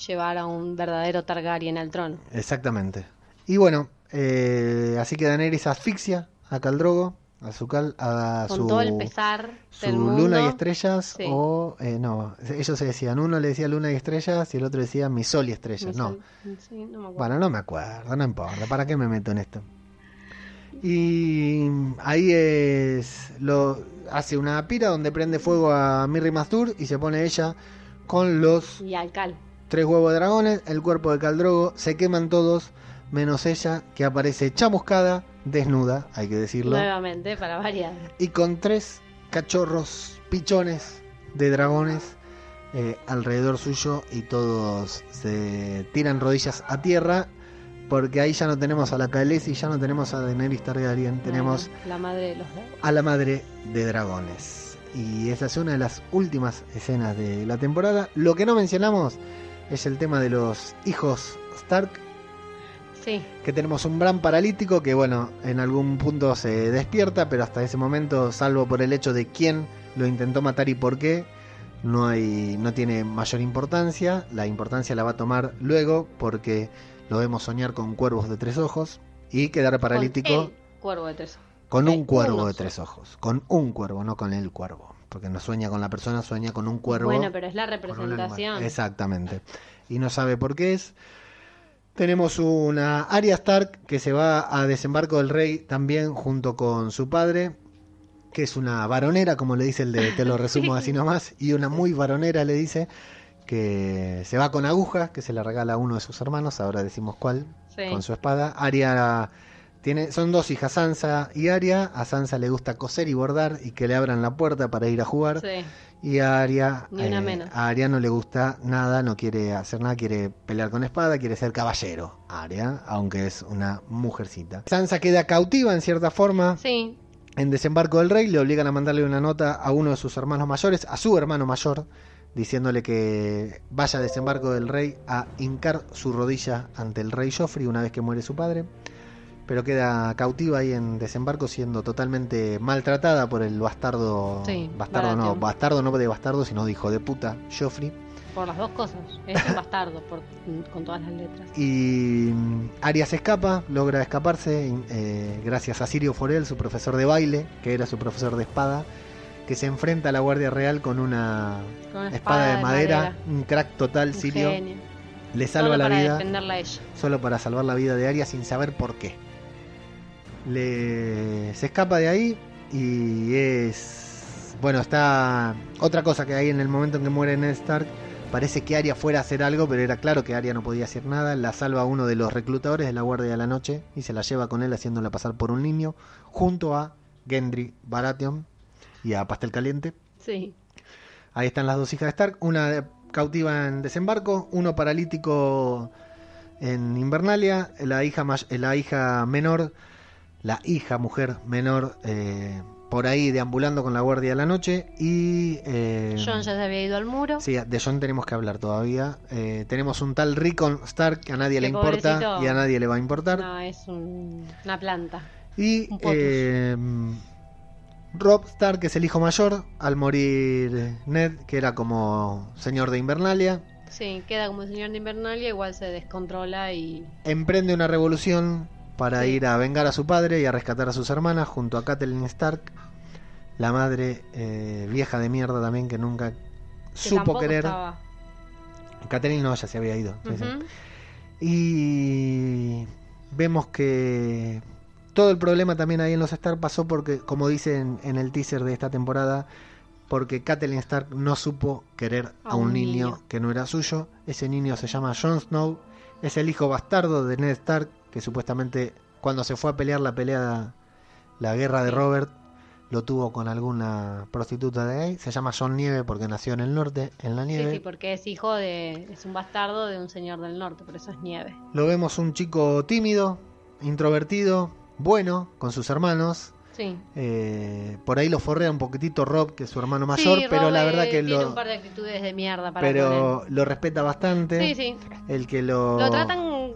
llevar a un verdadero Targaryen al trono. Exactamente. Y bueno, eh, así que Daenerys asfixia a Caldrogo, a su cal, a Con su, todo el pesar su del mundo. luna y estrellas, Sí. o eh, no, ellos se decían, uno le decía luna y estrellas y el otro decía mi sol y estrellas. Mi No, sol- sí, no me. Bueno, no me acuerdo, no importa, ¿para qué me meto en esto? Y ahí es lo hace una pira donde prende fuego a Mirri Mastur y se pone ella con los Y Alcal. tres huevos de dragones, el cuerpo de Caldrogo, se queman todos menos ella que aparece chamuscada, desnuda, hay que decirlo, Nuevamente, para variar. y con tres cachorros pichones de dragones eh, alrededor suyo y todos se tiran rodillas a tierra porque ahí ya no tenemos a la Khaleesi, ya no tenemos a Daenerys Targaryen, tenemos la madre de los a la madre de dragones. Y esa es una de las últimas escenas de la temporada. Lo que no mencionamos es el tema de los hijos Stark, Sí, que tenemos un Bran paralítico que bueno, en algún punto se despierta, pero hasta ese momento, salvo por el hecho de quién lo intentó matar y por qué, no hay no tiene mayor importancia. La importancia la va a tomar luego porque lo vemos soñar con cuervos de tres ojos y quedar paralítico Con el cuervo de tres. con Hay un cuervo uno de tres ojos, con un cuervo, no con el cuervo, porque no sueña con la persona, sueña con un cuervo. Bueno, pero es la representación. Exactamente. Y no sabe por qué es. Tenemos una Arya Stark que se va a desembarco del rey también junto con su padre, que es una varonera, como le dice el de te lo [laughs] resumo así nomás, y una muy varonera le dice que se va con aguja, que se la regala a uno de sus hermanos, ahora decimos cuál, Sí. con su espada. Arya tiene, son dos hijas, Sansa y Arya. A Sansa le gusta coser y bordar y que le abran la puerta para ir a jugar. Sí. Y a una eh, menos. a no le gusta nada, no quiere hacer nada, quiere pelear con espada, quiere ser caballero. Arya, aunque es una mujercita. Sansa queda cautiva en cierta forma. Sí, En desembarco del rey le obligan a mandarle una nota a uno de sus hermanos mayores, a su hermano mayor, diciéndole que vaya a desembarco del rey a hincar su rodilla ante el rey Joffrey una vez que muere su padre. Pero queda cautiva ahí en desembarco siendo totalmente maltratada por el bastardo. Sí, bastardo no, bastardo no de bastardo, sino de hijo de puta, Joffrey. por las dos cosas. Es un bastardo por, con todas las letras. Y mm, Arya se escapa, logra escaparse eh, gracias a Sirio Forel, su profesor de baile, que era su profesor de espada, que se enfrenta a la Guardia Real con una Con una espada, de, madera, un crack total, Un Sirio, genio. le salva Solo la para vida defenderla a ella. solo para salvar la vida de Arya sin saber por qué. Le se escapa de ahí y es bueno, está otra cosa que hay en el momento en que muere Ned Stark, parece que Arya fuera a hacer algo, pero era claro que Arya no podía hacer nada, la salva uno de los reclutadores de la Guardia de la Noche y se la lleva con él haciéndola pasar por un niño junto a Gendry Baratheon y a Pastel Caliente. Sí. Ahí están las dos hijas de Stark, una cautiva en desembarco, uno paralítico en Invernalia, la hija, la hija menor, la hija mujer menor eh, por ahí deambulando con la guardia de la noche y... eh, John ya se había ido al muro. Sí, de John tenemos que hablar todavía. Eh, tenemos un tal Rickon Stark que a nadie Qué le importa pobrecito. y a nadie le va a importar. No, es un- una planta. Y Un eh, Rob Stark, que es el hijo mayor, al morir Ned, que era como señor de Invernalia, Sí, queda como señor de Invernalia, igual se descontrola y emprende una revolución para Sí. ir a vengar a su padre y a rescatar a sus hermanas junto a Catelyn Stark, la madre eh, vieja de mierda también que nunca que supo querer. estaba. Catelyn no, ya se había ido. Y vemos que todo el problema también ahí en los Stark pasó porque, como dicen en el teaser de esta temporada, porque Catelyn Stark no supo querer a, un, niño, que no era suyo. Ese niño se llama Jon Snow, es el hijo bastardo de Ned Stark, que supuestamente cuando se fue a pelear la pelea, la guerra de Sí. Robert, lo tuvo con alguna prostituta de ahí. Se llama John Nieve porque nació en el norte, en la Sí, nieve. sí, porque es hijo de. Es un bastardo de un señor del norte, por eso es nieve. Lo vemos un chico tímido, introvertido, bueno, con sus hermanos. Sí. Eh, por ahí lo forrea un poquitito Rob, que es su hermano mayor, Sí, pero Rob, la verdad eh, que tiene lo, un par de actitudes de mierda para pero lo respeta bastante. Sí, sí. El que lo, Lo tratan.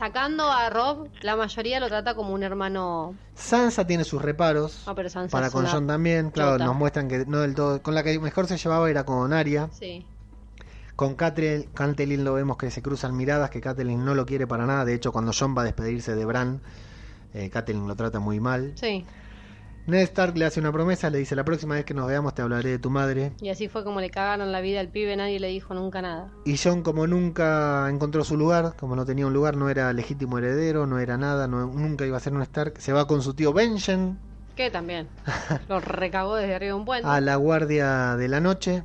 Sacando a Rob, la mayoría lo trata como un hermano. Sansa tiene sus reparos. No, pero Sansa para con John también, claro, chota. nos muestran que no del todo. Con la que mejor se llevaba era con Arya. Sí. Con Catelyn, Catelyn lo vemos que se cruzan miradas, que Catelyn no lo quiere para nada. De hecho, cuando John va a despedirse de Bran, eh, Catelyn lo trata muy mal. Sí. Ned Stark le hace una promesa, le dice, la próxima vez que nos veamos te hablaré de tu madre. Y así fue como le cagaron la vida al pibe, nadie le dijo nunca nada. Y John, como nunca encontró su lugar, como no tenía un lugar, no era legítimo heredero, no era nada, no- nunca iba a ser un Stark, se va con su tío Benjen Que también. [laughs] Lo recagó desde arriba de un puente. a la guardia de la noche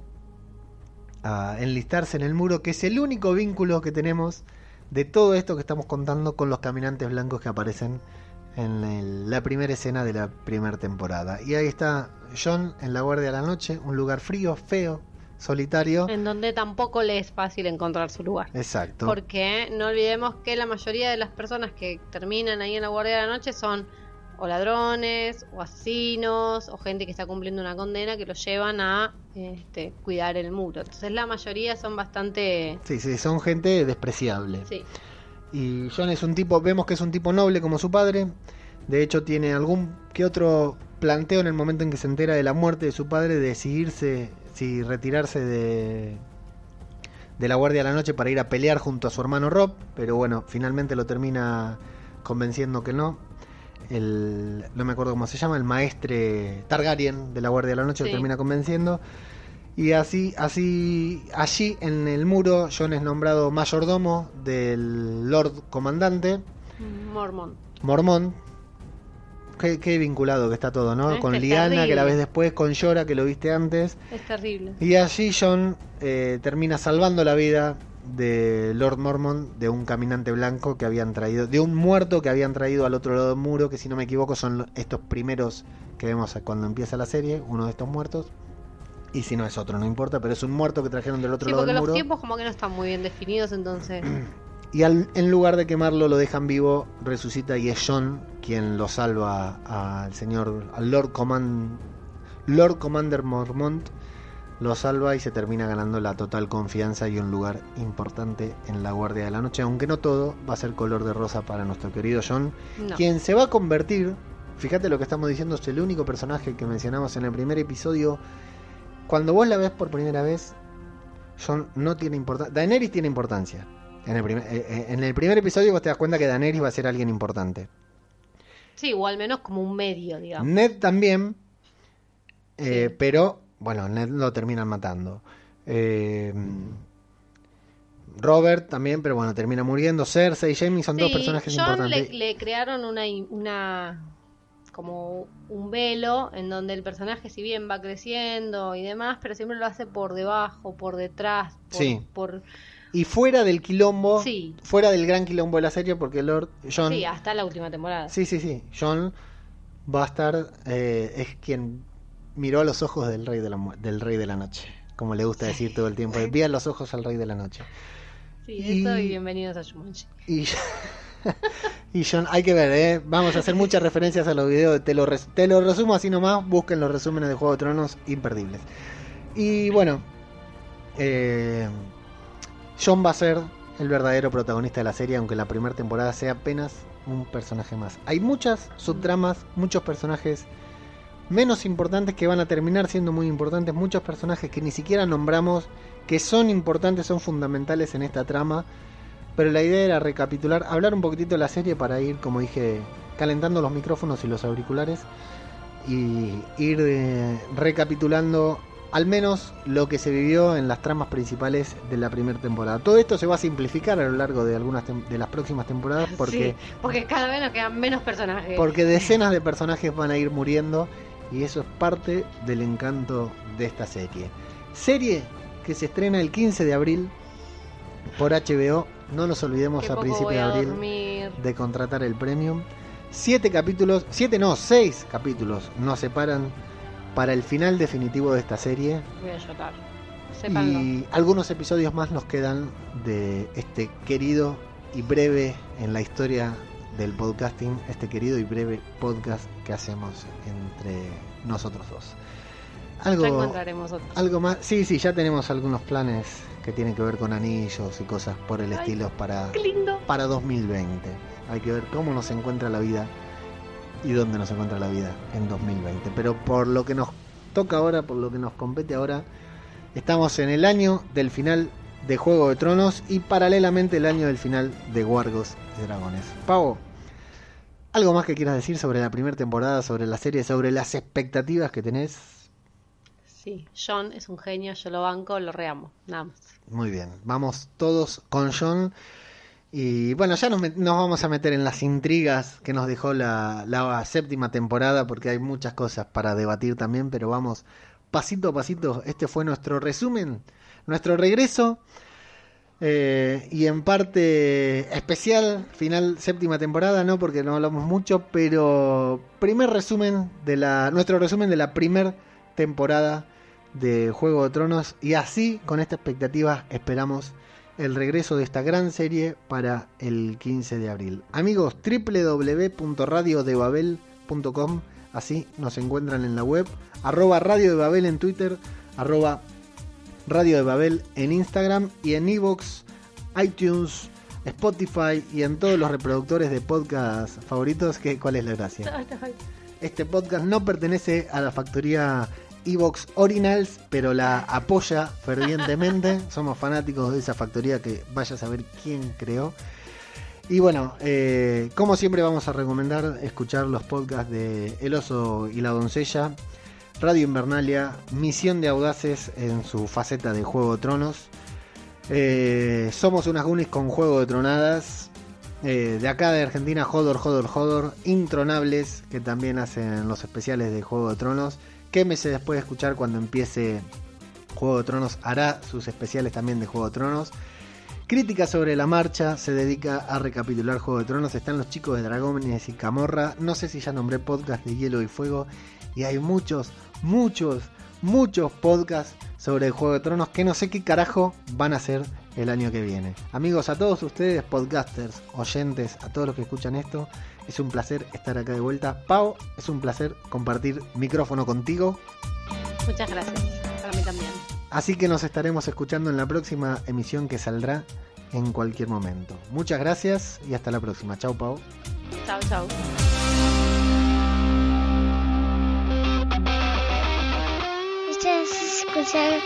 a enlistarse en el muro, que es el único vínculo que tenemos de todo esto que estamos contando con los caminantes blancos que aparecen en el- la primera escena de la primera temporada. Y ahí está John en la guardia de la noche, un lugar frío, feo, solitario. En donde tampoco le es fácil encontrar su lugar. Exacto. Porque no olvidemos que la mayoría de las personas que terminan ahí en la guardia de la noche son o ladrones, o asesinos, o gente que está cumpliendo una condena que los llevan a este, cuidar el muro. Entonces la mayoría son bastante... Sí, sí, son gente despreciable. Sí, Y John es un tipo, vemos que es un tipo noble como su padre. De hecho, tiene algún que otro planteo en el momento en que se entera de la muerte de su padre de decidirse, si retirarse de, de la Guardia de la Noche para ir a pelear junto a su hermano Rob. Pero bueno, finalmente lo termina convenciendo que no. El, no me acuerdo cómo se llama, el maestre Targaryen de la Guardia de la Noche Sí. lo termina convenciendo. Y así, así, allí en el muro, John es nombrado mayordomo del Lord Comandante, Mormon. Mormón. Qué, qué vinculado que está todo, ¿no? Es con que Liana, que la ves después, con Yora, que lo viste antes. Es terrible. Y allí John eh, termina salvando la vida de Lord Mormon, de un caminante blanco que habían traído, de un muerto que habían traído al otro lado del muro, que si no me equivoco son estos primeros que vemos cuando empieza la serie, uno de estos muertos. Y si no es otro, no importa, pero es un muerto que trajeron del otro Sí, lado porque del los muro. tiempos como que no están muy bien definidos, entonces... Y al- en lugar de quemarlo, lo dejan vivo, resucita y es John quien lo salva al señor, al Lord, Command, Lord Commander Mormont, lo salva y se termina ganando la total confianza y un lugar importante en la Guardia de la Noche, aunque no todo va a ser color de rosa para nuestro querido John, No. quien se va a convertir, fíjate lo que estamos diciendo, es el único personaje que mencionamos en el primer episodio, cuando vos la ves por primera vez, John no tiene importancia, Daenerys tiene importancia. En el, primer, eh, eh, en el primer episodio vos te das cuenta que Daenerys va a ser alguien importante. Sí, o al menos como un medio, digamos. Ned también, eh, Sí. pero bueno, Ned lo terminan matando. Eh, Robert también, pero bueno, termina muriendo. Cersei y Jaime son dos Sí, personajes John importantes. le, le crearon una, una como un velo en donde el personaje si bien va creciendo y demás, pero siempre lo hace por debajo, por detrás, por, Sí. por- Y fuera del quilombo, Sí. fuera del gran quilombo de la serie, porque Lord John, sí, hasta la última temporada. sí, sí, sí, John va a estar, eh, es quien miró a los ojos del rey de la del rey de la noche, como le gusta decir todo el tiempo, [laughs] vi a los ojos al rey de la noche. Sí, Y- eso y bienvenidos a Shumanji. Y, [laughs] y John, hay que ver, ¿eh? vamos a hacer muchas referencias a los videos, te lo, resumo así nomás, busquen los resúmenes de Juego de Tronos, imperdibles. Y bueno, eh, John va a ser el verdadero protagonista de la serie, aunque la primera temporada sea apenas un personaje más. Hay muchas subtramas, muchos personajes menos importantes que van a terminar siendo muy importantes, muchos personajes que ni siquiera nombramos, que son importantes, son fundamentales en esta trama. Pero la idea era recapitular, hablar un poquitito de la serie para ir, como dije, calentando los micrófonos y los auriculares y ir eh, recapitulando al menos lo que se vivió en las tramas principales de la primera temporada. Todo esto se va a simplificar a lo largo de algunas de las próximas temporadas porque Sí, porque cada vez nos quedan menos personajes. porque [laughs] decenas de personajes van a ir muriendo y eso es parte del encanto de esta serie. Serie que se estrena el 15 de abril por HBO. No nos olvidemos a voy de abril dormir. de contratar el premium. Siete capítulos, siete no, seis capítulos nos separan para el final definitivo de esta serie. Voy a llorar. Sépanlo. Y algunos episodios más nos quedan de este querido y breve en la historia del podcasting, este querido y breve podcast que hacemos entre nosotros dos. Ya Algo, encontraremos algo más, sí, sí, ya tenemos algunos planes que tienen que ver con anillos y cosas por el Ay, estilo para, ¡Qué lindo! para 2020. Hay que ver cómo nos encuentra la vida y dónde nos encuentra la vida en 2020. Pero por lo que nos toca ahora, por lo que nos compete ahora, estamos en el año del final de Juego de Tronos y paralelamente el año del final de Wargos y Dragones. Pavo, ¿algo más que quieras decir sobre la primera temporada, sobre la serie, sobre las expectativas que tenés? Sí, John es un genio, yo lo banco, lo reamo, nada más. Muy bien, vamos todos con John. Y bueno, ya nos, vamos a meter en las intrigas que nos dejó la, séptima temporada, porque hay muchas cosas para debatir también, pero vamos pasito a pasito. Este fue nuestro resumen, nuestro regreso. eh, y en parte especial, final séptima temporada, no porque no hablamos mucho, pero primer resumen de la, nuestro resumen de la primer temporada de Juego de Tronos y así con esta expectativa esperamos el regreso de esta gran serie para el 15 de abril. Amigos, www.radiodebabel.com, así nos encuentran en la web, arroba Radio de Babel en Twitter, arroba Radio de Babel en Instagram y en Evox, iTunes, Spotify y en todos los reproductores de podcast favoritos. Que, ¿Cuál es la gracia? Este podcast no pertenece a la factoría Evox Originals, pero la apoya fervientemente. [laughs] Somos fanáticos de esa factoría que vaya a saber quién creó. Y bueno, eh, como siempre vamos a recomendar escuchar los podcasts de El Oso y la Doncella, Radio Invernalia, Misión de Audaces en su faceta de Juego de Tronos. Eh, somos unas Gunis con Juego de Tronadas. Eh, de acá de Argentina, Jodor, Jodor, Jodor. Intronables, que también hacen los especiales de Juego de Tronos. Que meses después de escuchar cuando empiece Juego de Tronos, hará sus especiales también de Juego de Tronos. Crítica sobre la marcha, se dedica a recapitular Juego de Tronos. Están los chicos de Dragones y Camorra. No sé si ya nombré podcast de Hielo y Fuego. Y hay muchos, muchos, muchos podcasts sobre el Juego de Tronos que no sé qué carajo van a hacer el año que viene. Amigos, a todos ustedes, podcasters, oyentes, a todos los que escuchan esto, es un placer estar acá de vuelta. Pau, es un placer compartir micrófono contigo. Muchas gracias, para mí también. Así que nos estaremos escuchando en la próxima emisión que saldrá en cualquier momento. Muchas gracias y hasta la próxima. Chau, Pau. Chao, chao. Ustedes escucharon.